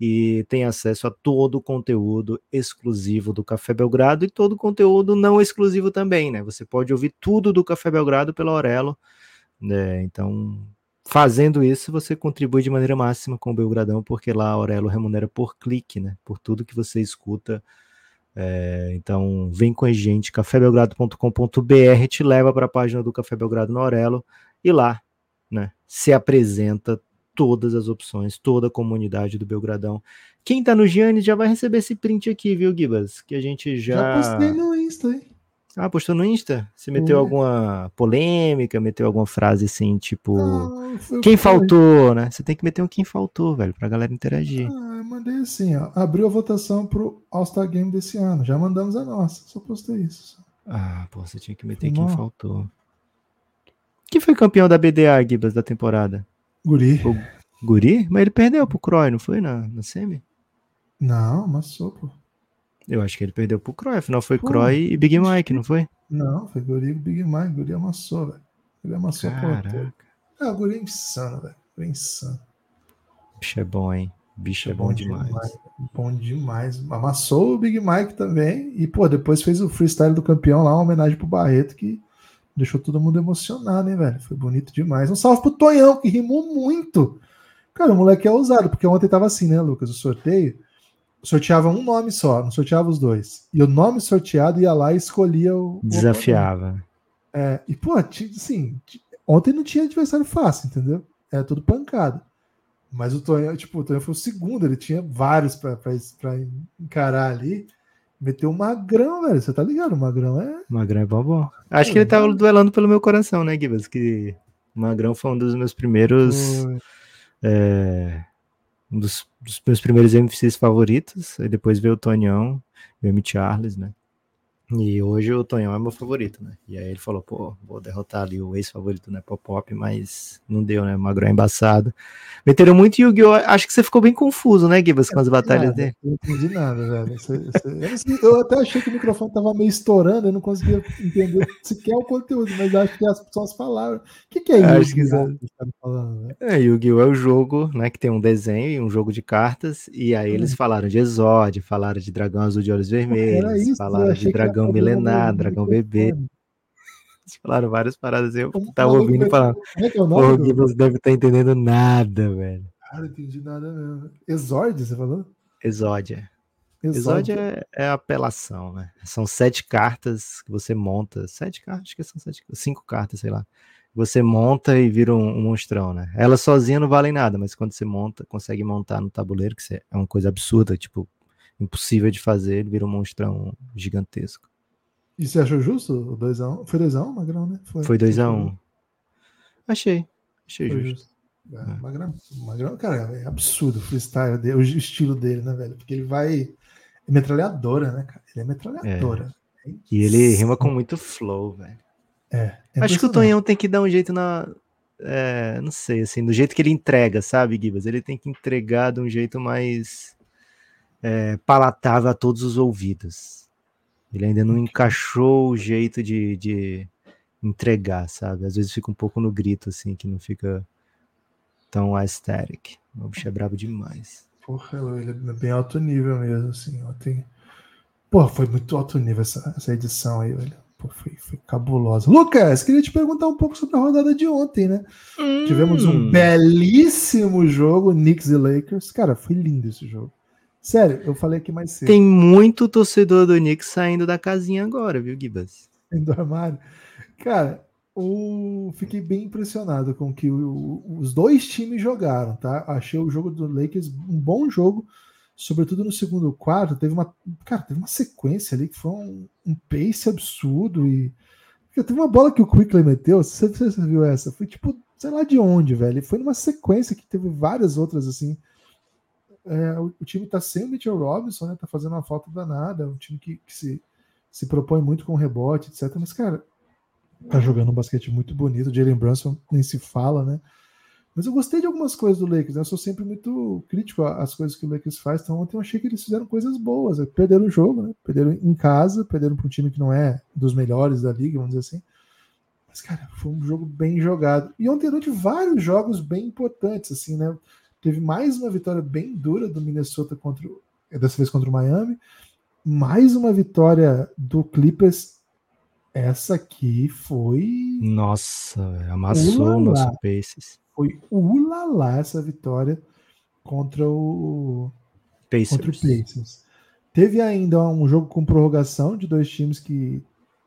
e tem acesso a todo o conteúdo exclusivo do Café Belgrado e todo o conteúdo não exclusivo também, né? Você pode ouvir tudo do Café Belgrado pela Aurelo, né? Então, fazendo isso, você contribui de maneira máxima com o Belgradão, porque lá a Aurelo remunera por clique, né? Por tudo que você escuta. É, então, vem com a gente, cafébelgrado.com.br te leva para a página do Café Belgrado no Aurelo e lá, né, se apresenta todas as opções, toda a comunidade do Belgradão. Quem tá no Giannis já vai receber esse print aqui, viu, Gibas? Que a gente já. Já postei no Insta, hein? Ah, postou no Insta? Você meteu é. alguma polêmica, meteu alguma frase assim, tipo. Ah, quem faltou, né? Você tem que meter um quem faltou, velho, pra galera interagir. Ah, eu mandei assim, ó. Abriu a votação pro All-Star Game desse ano. Já mandamos a nossa. Só postei isso. Ah, pô, você tinha que meter quem faltou. Quem foi campeão da BDA, Gibas, da temporada? Guri. O Guri? Mas ele perdeu pro Croy, não foi na, na semi? Não, amassou, pô. Eu acho que ele perdeu pro Croy, afinal foi pô, Croy e Big Mike, não foi? Não, foi Guri e Big Mike. Guri amassou, velho. Ele amassou Caraca. pô. Ah, o Guri é insano, velho. É insano. Bicho é bom, hein? Bicho é, é bom, bom demais. demais. Bom demais. Amassou o Big Mike também. E, pô, depois fez o freestyle do campeão lá, uma homenagem pro Barreto, que deixou todo mundo emocionado, hein, velho? Foi bonito demais. Um salve pro Tonhão, que rimou muito. Cara, o moleque é ousado, porque ontem tava assim, né, Lucas? O sorteio sorteava um nome só, não sorteava os dois. E o nome sorteado ia lá e escolhia o. Desafiava. é, e, pô, assim, ontem não tinha adversário fácil, entendeu? Era tudo pancada. Mas o Tonhão, tipo, o Tonhão foi o segundo, ele tinha vários para encarar ali. Meteu o Magrão, velho. Você tá ligado? O Magrão é. Magrão é bobó. Acho é, que ele tava duelando pelo meu coração, né, Gibas? Que o Magrão foi um dos meus primeiros. É, um dos, dos, meus primeiros MCs favoritos. Aí depois veio o Tonhão, veio o Charles, né? E hoje o Tonhão é meu favorito, né? E aí ele falou, pô, vou derrotar ali o ex-favorito, né? Pop-Pop, mas não deu, né? O Magro é embaçado. Meteram muito Yu-Gi-Oh! Acho que você ficou bem confuso, né, Gibas, com as batalhas dele. Não entendi nada, velho. eu, até achei que o microfone tava meio estourando, eu não conseguia entender sequer o conteúdo, mas acho que as pessoas falaram. O que, que é Yu-Gi-Oh! Né? É, Yu-Gi-Oh! é o jogo, né? Que tem um desenho e um jogo de cartas, e aí eles falaram de Exódio, falaram de dragão azul de olhos vermelhos, isso, falaram de dragão dragão milenar, dragão bebê. Eles falaram várias paradas. Eu tava ouvindo e falando. É que é? Porra, você deve estar tá entendendo nada, velho. Cara, não entendi nada mesmo. Você falou? Exódia. Exódia é, é apelação, né? São sete cartas que você monta. Sete cartas, acho que são sete, cinco cartas, sei lá. Você monta e vira um, um monstrão, né? Elas sozinhas não valem nada, mas quando você monta, consegue montar no tabuleiro, que é uma coisa absurda, tipo, impossível de fazer, ele vira um monstrão gigantesco. E você achou justo o 2x1? Foi 2x1, Magrão, né? Foi 2x1. Achei. Achei Foi justo. justo. É, Magrão, Magrão, cara, é absurdo o freestyle dele, o estilo dele, né, velho? Porque ele vai. É metralhadora, né, cara? Ele é metralhadora. É. E ele rima com muito flow, velho. É. é Acho que o Tonhão tem que dar um jeito na. É, não sei, assim, do jeito que ele entrega, sabe, Gibas? Ele tem que entregar de um jeito mais é, palatável a todos os ouvidos. Ele ainda não encaixou o jeito de, de entregar, sabe? Às vezes fica um pouco no grito, assim, que não fica tão aesthetic. O bicho é brabo demais. Porra, ele é bem alto nível mesmo, assim. Tem... Porra, foi muito alto nível essa, essa edição aí, velho. Pô, foi, foi cabulosa. Lucas, queria te perguntar um pouco sobre a rodada de ontem, né? Hum. Tivemos um belíssimo jogo, Knicks e Lakers. Cara, foi lindo esse jogo. Sério, eu falei aqui mais cedo. Tem muito torcedor do Knicks saindo da casinha agora, viu, Gibas? Do armário. Cara, o... fiquei bem impressionado com que o... os dois times jogaram, tá? Achei o jogo do Lakers um bom jogo, sobretudo no segundo quarto. Teve uma, cara, teve uma sequência ali que foi um, um pace absurdo e teve uma bola que o Quickly meteu. Você, você viu essa? Foi tipo, sei lá de onde, velho. Foi numa sequência que teve várias outras assim. É, o, o, time tá sem o Mitchell Robinson, né? Tá fazendo uma falta danada. Um time que, que se, se propõe muito com rebote, etc. Mas, cara, tá jogando um basquete muito bonito. Jalen Brunson nem se fala, né? Mas eu gostei de algumas coisas do Lakers. Né? Eu sou sempre muito crítico às coisas que o Lakers faz. Então ontem eu achei que eles fizeram coisas boas. Perderam o jogo, né? Perderam em casa, perderam para um time que não é dos melhores da liga, vamos dizer assim. Mas, cara, foi um jogo bem jogado. E ontem à noite vários jogos bem importantes, assim, né? Teve mais uma vitória bem dura do Minnesota contra, dessa vez contra o Miami. Mais uma vitória do Clippers essa aqui foi. Nossa, amassou o nosso Pacers. Foi ulala essa vitória contra o Pacers. Contra o Pacers. Teve ainda um jogo com prorrogação de dois times que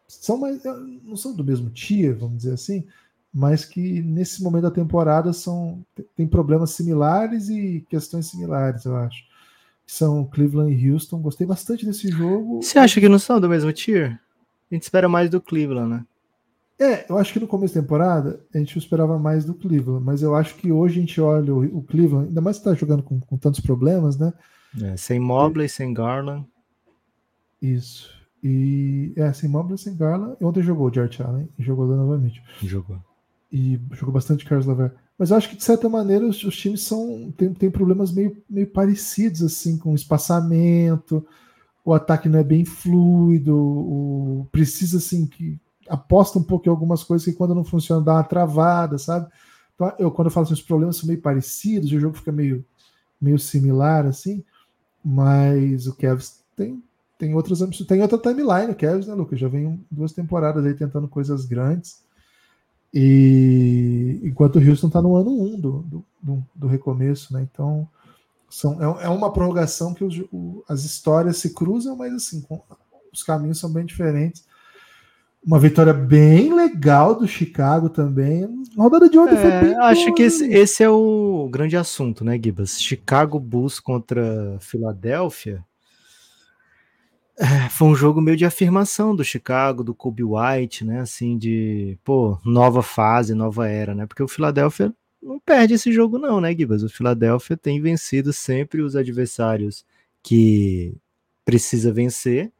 são mais, não são do mesmo tier, vamos dizer assim, mas que nesse momento da temporada são tem problemas similares e questões similares, eu acho. São Cleveland e Houston. Gostei bastante desse jogo. Você acha que não são do mesmo tier? A gente espera mais do Cleveland, né? É, eu acho que no começo da temporada a gente esperava mais do Cleveland, mas eu acho que hoje a gente olha o, o Cleveland, ainda mais que tá jogando com, com tantos problemas, né? É, sem Mobley, sem Garland. Isso. E é, sem Mobley, sem Garland. Ontem jogou o Jared Allen e jogou novamente. Jogou. E jogou bastante Carlos Laver. Mas eu acho que, de certa maneira, os, os times são tem, tem problemas meio, meio parecidos, assim, com espaçamento o ataque não é bem fluido, o, precisa assim que aposta um pouco em algumas coisas que quando não funciona dá uma travada, sabe? Então, eu quando eu falo assim, os problemas são meio parecidos, o jogo fica meio, meio similar assim, mas o Kevs tem tem outras tem outra timeline, o Kevs, né, Lucas? Já vem duas temporadas aí tentando coisas grandes. E enquanto o Houston está no ano 1 um do, do, do recomeço, né? Então, são, é, é uma prorrogação que os, o, as histórias se cruzam, mas assim, com, os caminhos são bem diferentes. Uma vitória bem legal do Chicago também. A rodada de ontem é, foi bem Acho boa, que esse, esse, é o grande assunto, né, Gibas? Chicago Bulls contra Filadélfia. É, foi um jogo meio de afirmação do Chicago, do Kobe White, né? Assim, de pô, nova fase, nova era, né? Porque o Filadélfia não perde esse jogo, não, né, Gibas? O Philadelphia tem vencido sempre os adversários que precisa vencer.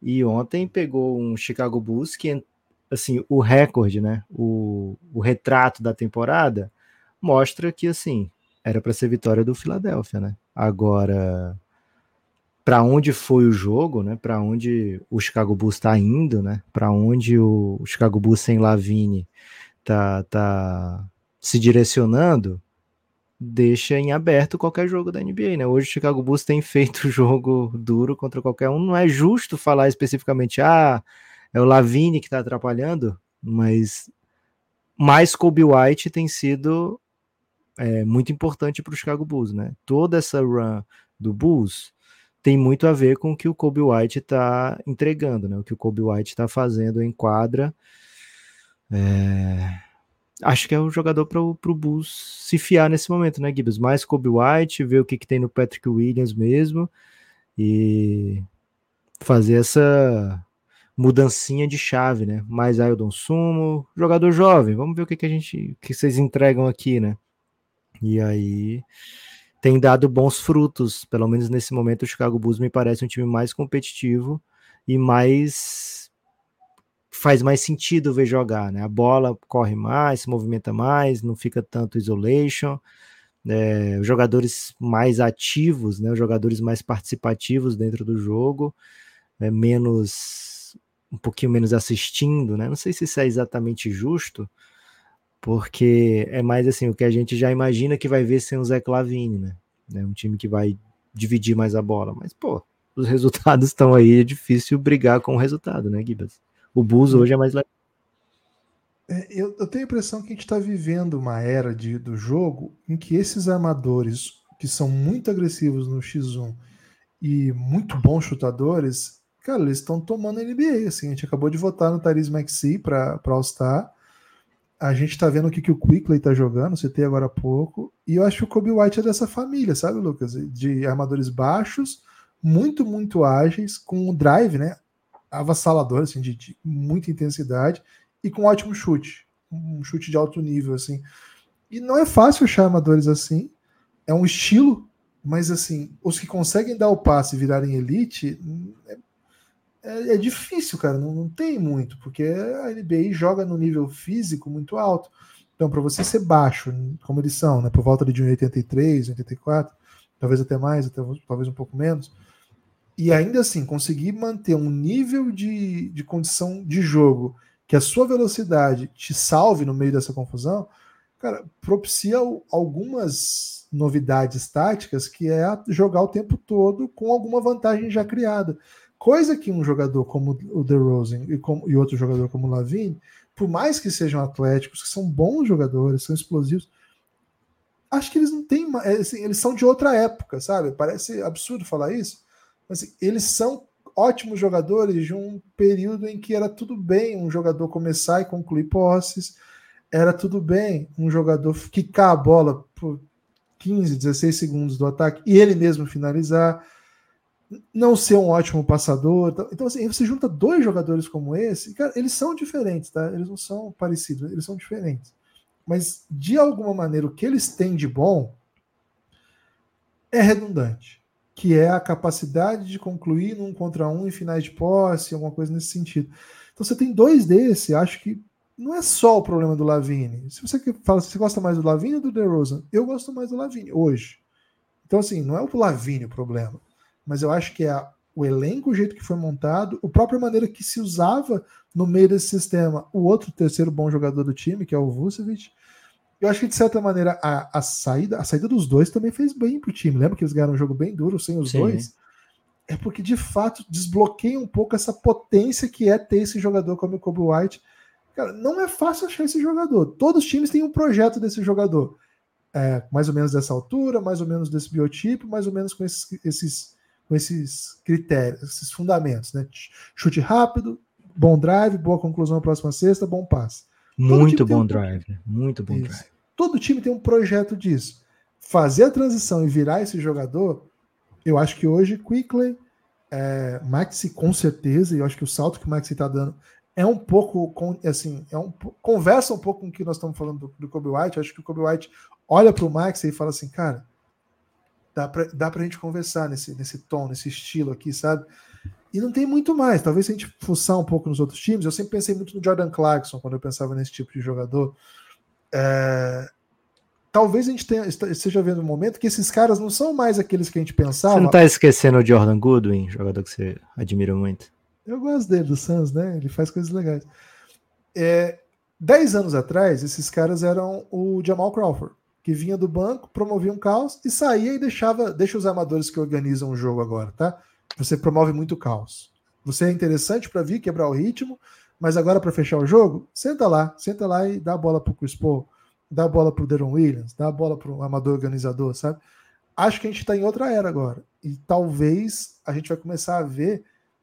E ontem pegou um Chicago Bulls que, assim, o recorde, né? O, o retrato da temporada mostra que, assim, era para ser vitória do Philadelphia, né? Agora, para onde foi o jogo, né? Para onde o Chicago Bulls está indo, né? Para onde o, Chicago Bulls sem Lavine tá, tá se direcionando, deixa em aberto qualquer jogo da NBA, né? Hoje o Chicago Bulls tem feito jogo duro contra qualquer um. Não é justo falar especificamente, ah, é o Lavine que tá atrapalhando, mas mais Kobe White tem sido é muito importante para o Chicago Bulls, né? Toda essa run do Bulls tem muito a ver com o que o Kobe White está entregando, né? O que o Kobe White está fazendo em quadra. É... Acho que é o jogador para o Bulls se fiar nesse momento, né, Gibbs? Mais Kobe White, ver o que, que tem no Patrick Williams mesmo e fazer essa mudancinha de chave, né? Mais Aildon Sumo, jogador jovem. Vamos ver o que, que a gente, que vocês entregam aqui, né? E aí tem dado bons frutos, pelo menos nesse momento o Chicago Bulls me parece um time mais competitivo e mais faz mais sentido ver jogar, né? A bola corre mais, se movimenta mais, não fica tanto isolation, é, os jogadores mais ativos, né? Jogadores mais participativos dentro do jogo, é, menos um pouquinho menos assistindo, né? Não sei se isso é exatamente justo, porque é mais assim, o que a gente já imagina que vai ver sem o Zé Clavini, né? É um time que vai dividir mais a bola, mas pô, os resultados estão aí, é difícil brigar com o resultado, né, Gibas? O Bulls hoje é mais legal. É, eu, eu, tenho a impressão que a gente está vivendo uma era de, do jogo em que esses armadores que são muito agressivos no X1 e muito bons chutadores, cara, eles estão tomando NBA. Assim, a gente acabou de votar no Tyrese Maxey para All-Star a gente está vendo o que, que o Quickley está jogando, citei agora há pouco, e eu acho que o Kobe White é dessa família, sabe, Lucas? De armadores baixos, muito, muito ágeis, com um drive, né? Avassalador, assim, de, de muita intensidade, e com um ótimo chute, um chute de alto nível, assim. E não é fácil achar armadores assim, é um estilo, mas assim, os que conseguem dar o passe e virarem elite, é é, é difícil, cara. Não, não, tem muito, porque a NBA joga no nível físico muito alto. Então, para você ser baixo, como eles são, né, por volta de 1,83, 84, talvez até mais, até, talvez um pouco menos, e ainda assim conseguir manter um nível de, de condição de jogo que a sua velocidade te salve no meio dessa confusão, cara, propicia algumas novidades táticas que é jogar o tempo todo com alguma vantagem já criada. Coisa que um jogador como o DeRozan e, como, e outro jogador como o Lavine, por mais que sejam atléticos, que são bons jogadores, são explosivos, acho que eles não têm. É, assim, eles são de outra época, sabe? Parece absurdo falar isso, mas assim, eles são ótimos jogadores de um período em que era tudo bem um jogador começar e concluir posses, era tudo bem um jogador quicar a bola por 15, 16 segundos do ataque e ele mesmo finalizar não ser um ótimo passador. Então, assim, você junta dois jogadores como esse, cara, eles são diferentes, tá? Eles não são parecidos, eles são diferentes. Mas, de alguma maneira, o que eles têm de bom é redundante, que é a capacidade de concluir num contra um em finais de posse, alguma coisa nesse sentido. Então, você tem dois desse, acho que não é só o problema do Lavine. Se você fala, se você gosta mais do Lavine ou do DeRozan, eu gosto mais do Lavine hoje. Então, assim, não é o Lavine o problema mas eu acho que é o elenco, o jeito que foi montado, a própria maneira que se usava no meio desse sistema o outro terceiro bom jogador do time, que é o Vucevic. Eu acho que, de certa maneira, a, a saída a saída dos dois também fez bem pro time. Lembra que eles ganharam um jogo bem duro sem os Sim. dois? É porque, de fato, desbloqueia um pouco essa potência que é ter esse jogador como o Kobe White. Cara, não é fácil achar esse jogador. Todos os times têm um projeto desse jogador. É, mais ou menos dessa altura, mais ou menos desse biotipo, mais ou menos com esses, esses com esses critérios, esses fundamentos, né? Chute rápido, bom drive, boa conclusão na próxima sexta, bom passe. Muito bom um... drive, muito bom Isso. drive. Todo time tem um projeto disso. Fazer a transição e virar esse jogador, eu acho que hoje Quickley, é, Maxi com certeza, e eu acho que o salto que o Maxi está dando é um pouco assim, é um, conversa um pouco com o que nós estamos falando do, do Kobe White. Eu acho que o Kobe White olha para o Maxi e fala assim, cara, dá pra, dá pra gente conversar nesse, nesse tom, nesse estilo aqui, sabe? E não tem muito mais. Talvez se a gente fuçar um pouco nos outros times, eu sempre pensei muito no Jordan Clarkson quando eu pensava nesse tipo de jogador. É... Talvez a gente tenha, esteja vendo um momento que esses caras não são mais aqueles que a gente pensava. Você não tá esquecendo o Jordan Goodwin, jogador que você admira muito? Eu gosto dele, do Suns, né? Ele faz coisas legais. É, dez anos atrás, esses caras eram o Jamal Crawford que vinha do banco, promovia um caos e saía e deixava, deixa os armadores que organizam o jogo agora, tá? Você promove muito caos. Você é interessante para vir quebrar o ritmo, mas agora para fechar o jogo, senta lá, senta lá e dá a bola pro Chris Paul, dá a bola pro Deron Williams, dá a bola pro amador organizador, sabe? Acho que a gente está em outra era agora. E talvez a gente vai começar a ver,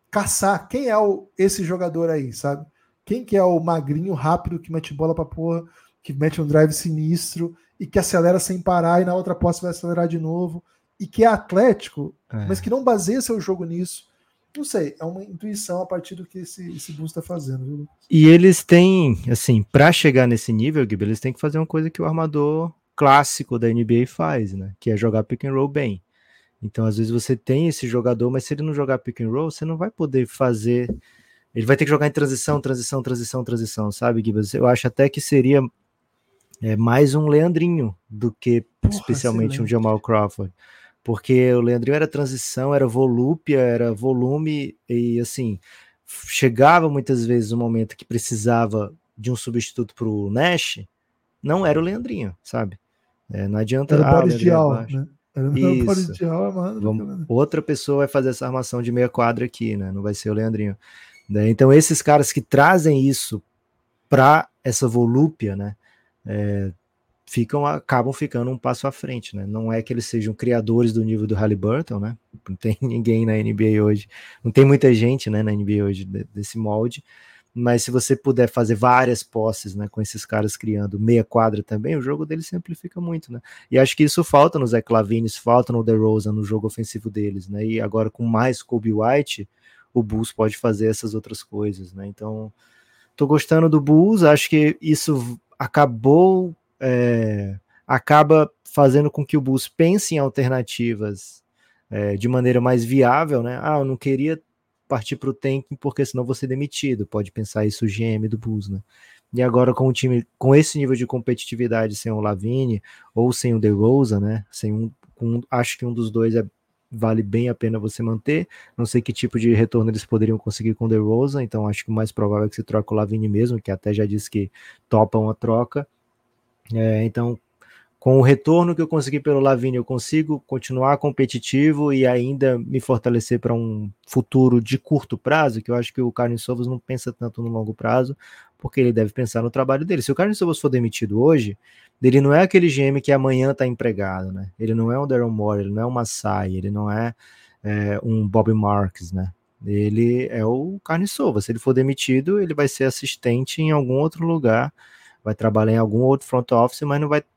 caçar quem é o, esse jogador aí, sabe? Quem que é o magrinho rápido que mete bola pra porra, que mete um drive sinistro e que acelera sem parar e na outra posse vai acelerar de novo e que é atlético, é. mas que não baseia seu jogo nisso. Não sei, é uma intuição a partir do que esse, esse Bulls está fazendo. Viu? E eles têm, assim, para chegar nesse nível, Gui, eles têm que fazer uma coisa que o armador clássico da NBA faz, né? Que é jogar pick and roll bem. Então, às vezes você tem esse jogador, mas se ele não jogar pick and roll, você não vai poder fazer. Ele vai ter que jogar em transição, transição, transição, transição, sabe, Gibas? Eu acho até que seria é, mais um Leandrinho do que Porra, especialmente um Jamal Crawford porque o Leandrinho era transição, era volúpia, era volume, e assim, chegava muitas vezes o um momento que precisava de um substituto para o Nash, não era o Leandrinho, sabe? É, não adianta. Era o ah, Dial, né? Era o Boris Dial, mano. Vamos, outra pessoa vai fazer essa armação de meia quadra aqui, né? Não vai ser o Leandrinho. Né? Então, esses caras que trazem isso para essa volúpia, né? É, ficam acabam ficando um passo à frente, né? Não é que eles sejam criadores do nível do Halliburton, né? Não tem ninguém na NBA hoje, não tem muita gente, né, na NBA hoje desse molde. Mas se você puder fazer várias posses, né, com esses caras criando meia quadra também, o jogo deles simplifica muito, né? E acho que isso falta no Zach Lavine, isso falta no DeRozan no jogo ofensivo deles, né? E agora com mais Kobe White, o Bulls pode fazer essas outras coisas, né? Então, tô gostando do Bulls, acho que isso acabou é, acaba fazendo com que o Bulls pense em alternativas é, de maneira mais viável, né? Ah, eu não queria partir para o tanking porque senão vou ser demitido. Pode pensar isso o GM do Bulls, né? E agora com o time com esse nível de competitividade sem o Lavine ou sem o DeRozan, né? Sem um, um, acho que um dos dois é, vale bem a pena você manter. Não sei que tipo de retorno eles poderiam conseguir com o DeRozan, então acho que o mais provável é que se troque o Lavine mesmo, que até já disse que topa uma troca. É, então, com o retorno que eu consegui pelo Lavigne, eu consigo continuar competitivo e ainda me fortalecer para um futuro de curto prazo, que eu acho que o Carlos Sovas não pensa tanto no longo prazo, porque ele deve pensar no trabalho dele. Se o Carlos Sovas for demitido hoje, ele não é aquele GM que amanhã está empregado, né? Ele não é um Daryl Moore, ele não é um Masai, ele não é, é um Bob Marks, né? Ele é o Carlos Sovas. Se ele for demitido, ele vai ser assistente em algum outro lugar vai trabalhar em algum outro front office, mas não vai estar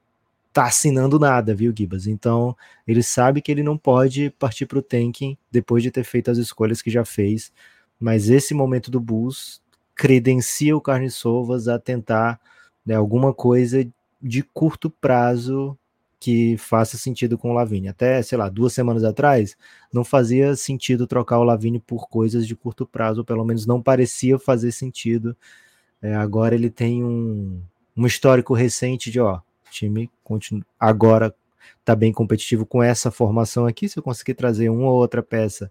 tá assinando nada, viu, Gibas? Então, ele sabe que ele não pode partir para o tanking depois de ter feito as escolhas que já fez, mas esse momento do Bulls credencia o Carne Sovas a tentar né, alguma coisa de curto prazo que faça sentido com o Lavine. Até, sei lá, duas semanas atrás, não fazia sentido trocar o Lavine por coisas de curto prazo, ou pelo menos não parecia fazer sentido. É, agora ele tem um, um histórico recente de, ó, time continua, agora tá bem competitivo com essa formação aqui, se eu conseguir trazer uma ou outra peça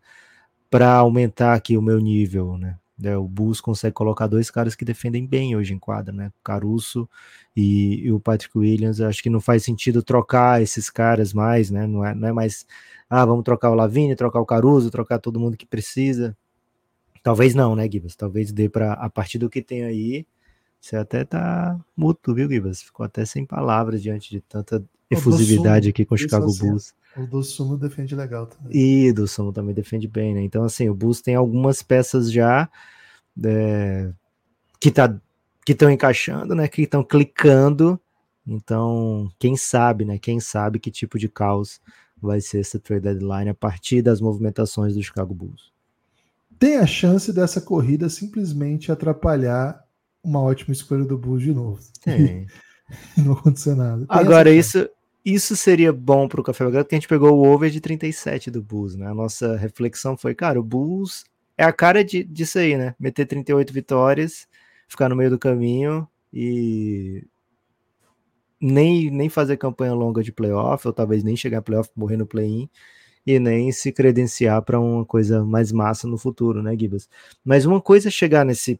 para aumentar aqui o meu nível, né? É, o Bulls consegue colocar dois caras que defendem bem hoje em quadra, né? Caruso e, e, o Patrick Williams. Acho que não faz sentido trocar esses caras mais, né? Não é, não é mais, ah, vamos trocar o Lavigne, trocar o Caruso, trocar todo mundo que precisa. Talvez não, né, Gibas? Talvez dê para a partir do que tem aí você até tá mudo, viu, Gibas? Ficou até sem palavras diante de tanta efusividade aqui com o Chicago assim, Bulls. O do Sumo defende legal também. E do Sumo também defende bem, né? Então, assim, o Bulls tem algumas peças já é, que tá que estão encaixando, né? Que estão clicando. Então, quem sabe, né? Quem sabe que tipo de caos vai ser essa trade deadline a partir das movimentações do Chicago Bulls. Tem a chance dessa corrida simplesmente atrapalhar uma ótima escolha do Bulls de novo. Tem. não aconteceu nada. Tem Agora, isso, isso seria bom para o Café Belgrado, porque a gente pegou o over de 37 do Bulls, né? A nossa reflexão foi, cara, o Bulls é a cara de, disso aí, né? Meter 38 vitórias, ficar no meio do caminho e nem, nem fazer campanha longa de playoff, ou talvez nem chegar a playoff, morrer no play-in, e nem se credenciar para uma coisa mais massa no futuro, né, Gibas? Mas uma coisa é chegar nesse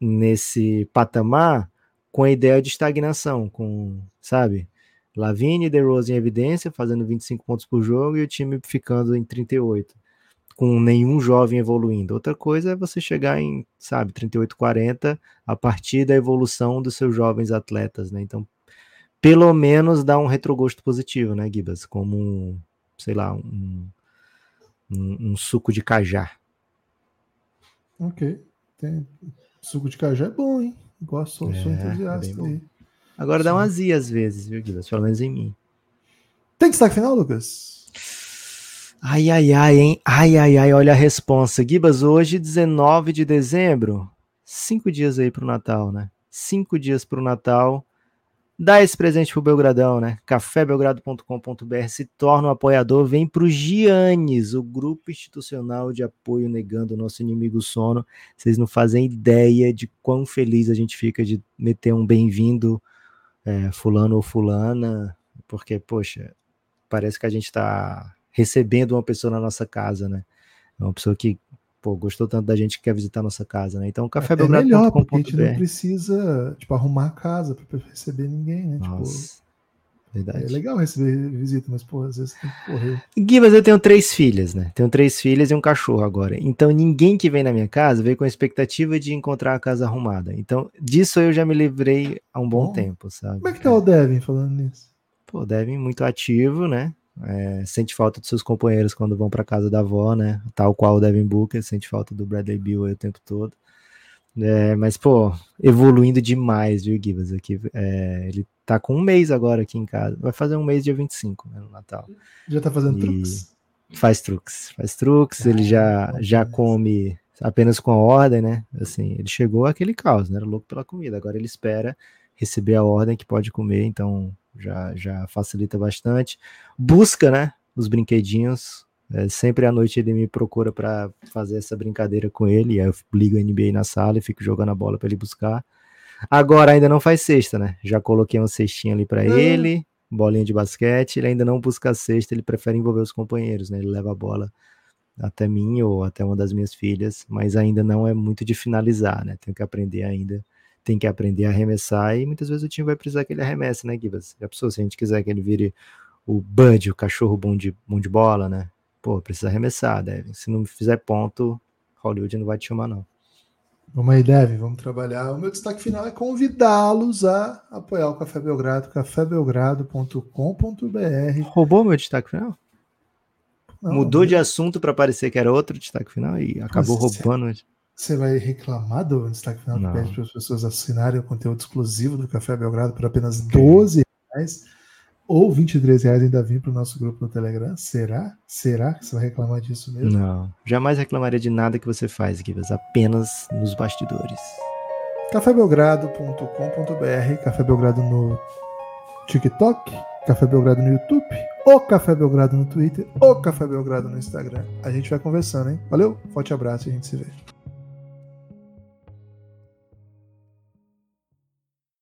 nesse patamar com a ideia de estagnação, com, sabe, Lavine e DeRozan em evidência, fazendo 25 pontos por jogo e o time ficando em 38, com nenhum jovem evoluindo. Outra coisa é você chegar em, sabe, 38, 40 a partir da evolução dos seus jovens atletas, né? Então, pelo menos dá um retrogosto positivo, né, Gibas? Como, sei lá, um, um, um suco de cajá. Ok. Tem... Suco de cajá é bom, hein? Gosto, sou, é, sou entusiasta é aí. Agora Sim. dá uma azia às vezes, viu, Gibas? Pelo menos em mim. Tem destaque final, Lucas? Ai, ai, ai, hein? Ai, ai, ai, olha a resposta. Gibas, hoje, 19 de dezembro, cinco dias aí pro Natal, né? Cinco dias pro Natal. Dá esse presente pro Belgradão, né? cafébelgrado.com.br, se torna um apoiador, vem pro Giannis, o grupo institucional de apoio negando o nosso inimigo sono. Vocês não fazem ideia de quão feliz a gente fica de meter um bem-vindo é, fulano ou fulana, porque, poxa, parece que a gente está recebendo uma pessoa na nossa casa, né? É uma pessoa que pô, gostou tanto da gente que quer visitar a nossa casa, né? Então, café é, é melhor, porque a gente não precisa, tipo, arrumar a casa para receber ninguém, né? Tipo, nossa, tipo, verdade. É legal receber visita, mas, pô, às vezes tem que correr. Gui, mas eu tenho três filhas, né? Tenho três filhas e um cachorro agora. Então, ninguém que vem na minha casa veio com a expectativa de encontrar a casa arrumada. Então, disso eu já me livrei há um bom, bom tempo, sabe? Como é que tá o Devin falando nisso? Pô, Devin muito ativo, né? É, sente falta dos seus companheiros quando vão para casa da avó, né? Tal qual o Devin Booker, sente falta do Bradley Bill aí o tempo todo. É, mas, pô, evoluindo demais, viu, Gibas? Aqui, é, ele tá com um mês agora aqui em casa. Vai fazer um mês dia 25, né, no Natal. Já tá fazendo e truques? Faz truques, faz truques, ah, ele já, já come apenas com a ordem, né? Assim, ele chegou aquele caos, né? Era louco pela comida. Agora ele espera receber a ordem que pode comer, então já, já facilita bastante. Busca, né, os brinquedinhos. É, sempre à noite ele me procura para fazer essa brincadeira com ele. Aí eu ligo a NBA na sala e fico jogando a bola para ele buscar. Agora ainda não faz cesta, né? Já coloquei uma cestinha ali para hum. ele, bolinha de basquete. Ele ainda não busca a cesta, ele prefere envolver os companheiros, né? Ele leva a bola até mim ou até uma das minhas filhas, mas ainda não é muito de finalizar, né? Tenho que aprender ainda tem que aprender a arremessar e muitas vezes o time vai precisar que ele arremesse, né, Gibas? Já pensou, se a gente quiser que ele vire o Bud, o cachorro bom de, bom de bola, né? Pô, precisa arremessar, deve. Se não fizer ponto, Hollywood não vai te chamar, não. Vamos aí, Deve, vamos trabalhar. O meu destaque final é convidá-los a apoiar o Café Belgrado, cafébelgrado.com.br. Roubou meu destaque final? Não, Mudou de assunto para parecer que era outro destaque final e acabou roubando. Você vai reclamar do destaque final que pede para as pessoas assinarem o conteúdo exclusivo do Café Belgrado por apenas 12 reais ou 23 reais ainda vir para o nosso grupo no Telegram? Será? Será que você vai reclamar disso mesmo? Não, jamais reclamaria de nada que você faz, Givas, apenas nos bastidores. cafébelgrado.com.br Café Belgrado no TikTok, Café Belgrado no YouTube, o Café Belgrado no Twitter, o Café Belgrado no Instagram. A gente vai conversando, hein? Valeu, forte abraço e a gente se vê.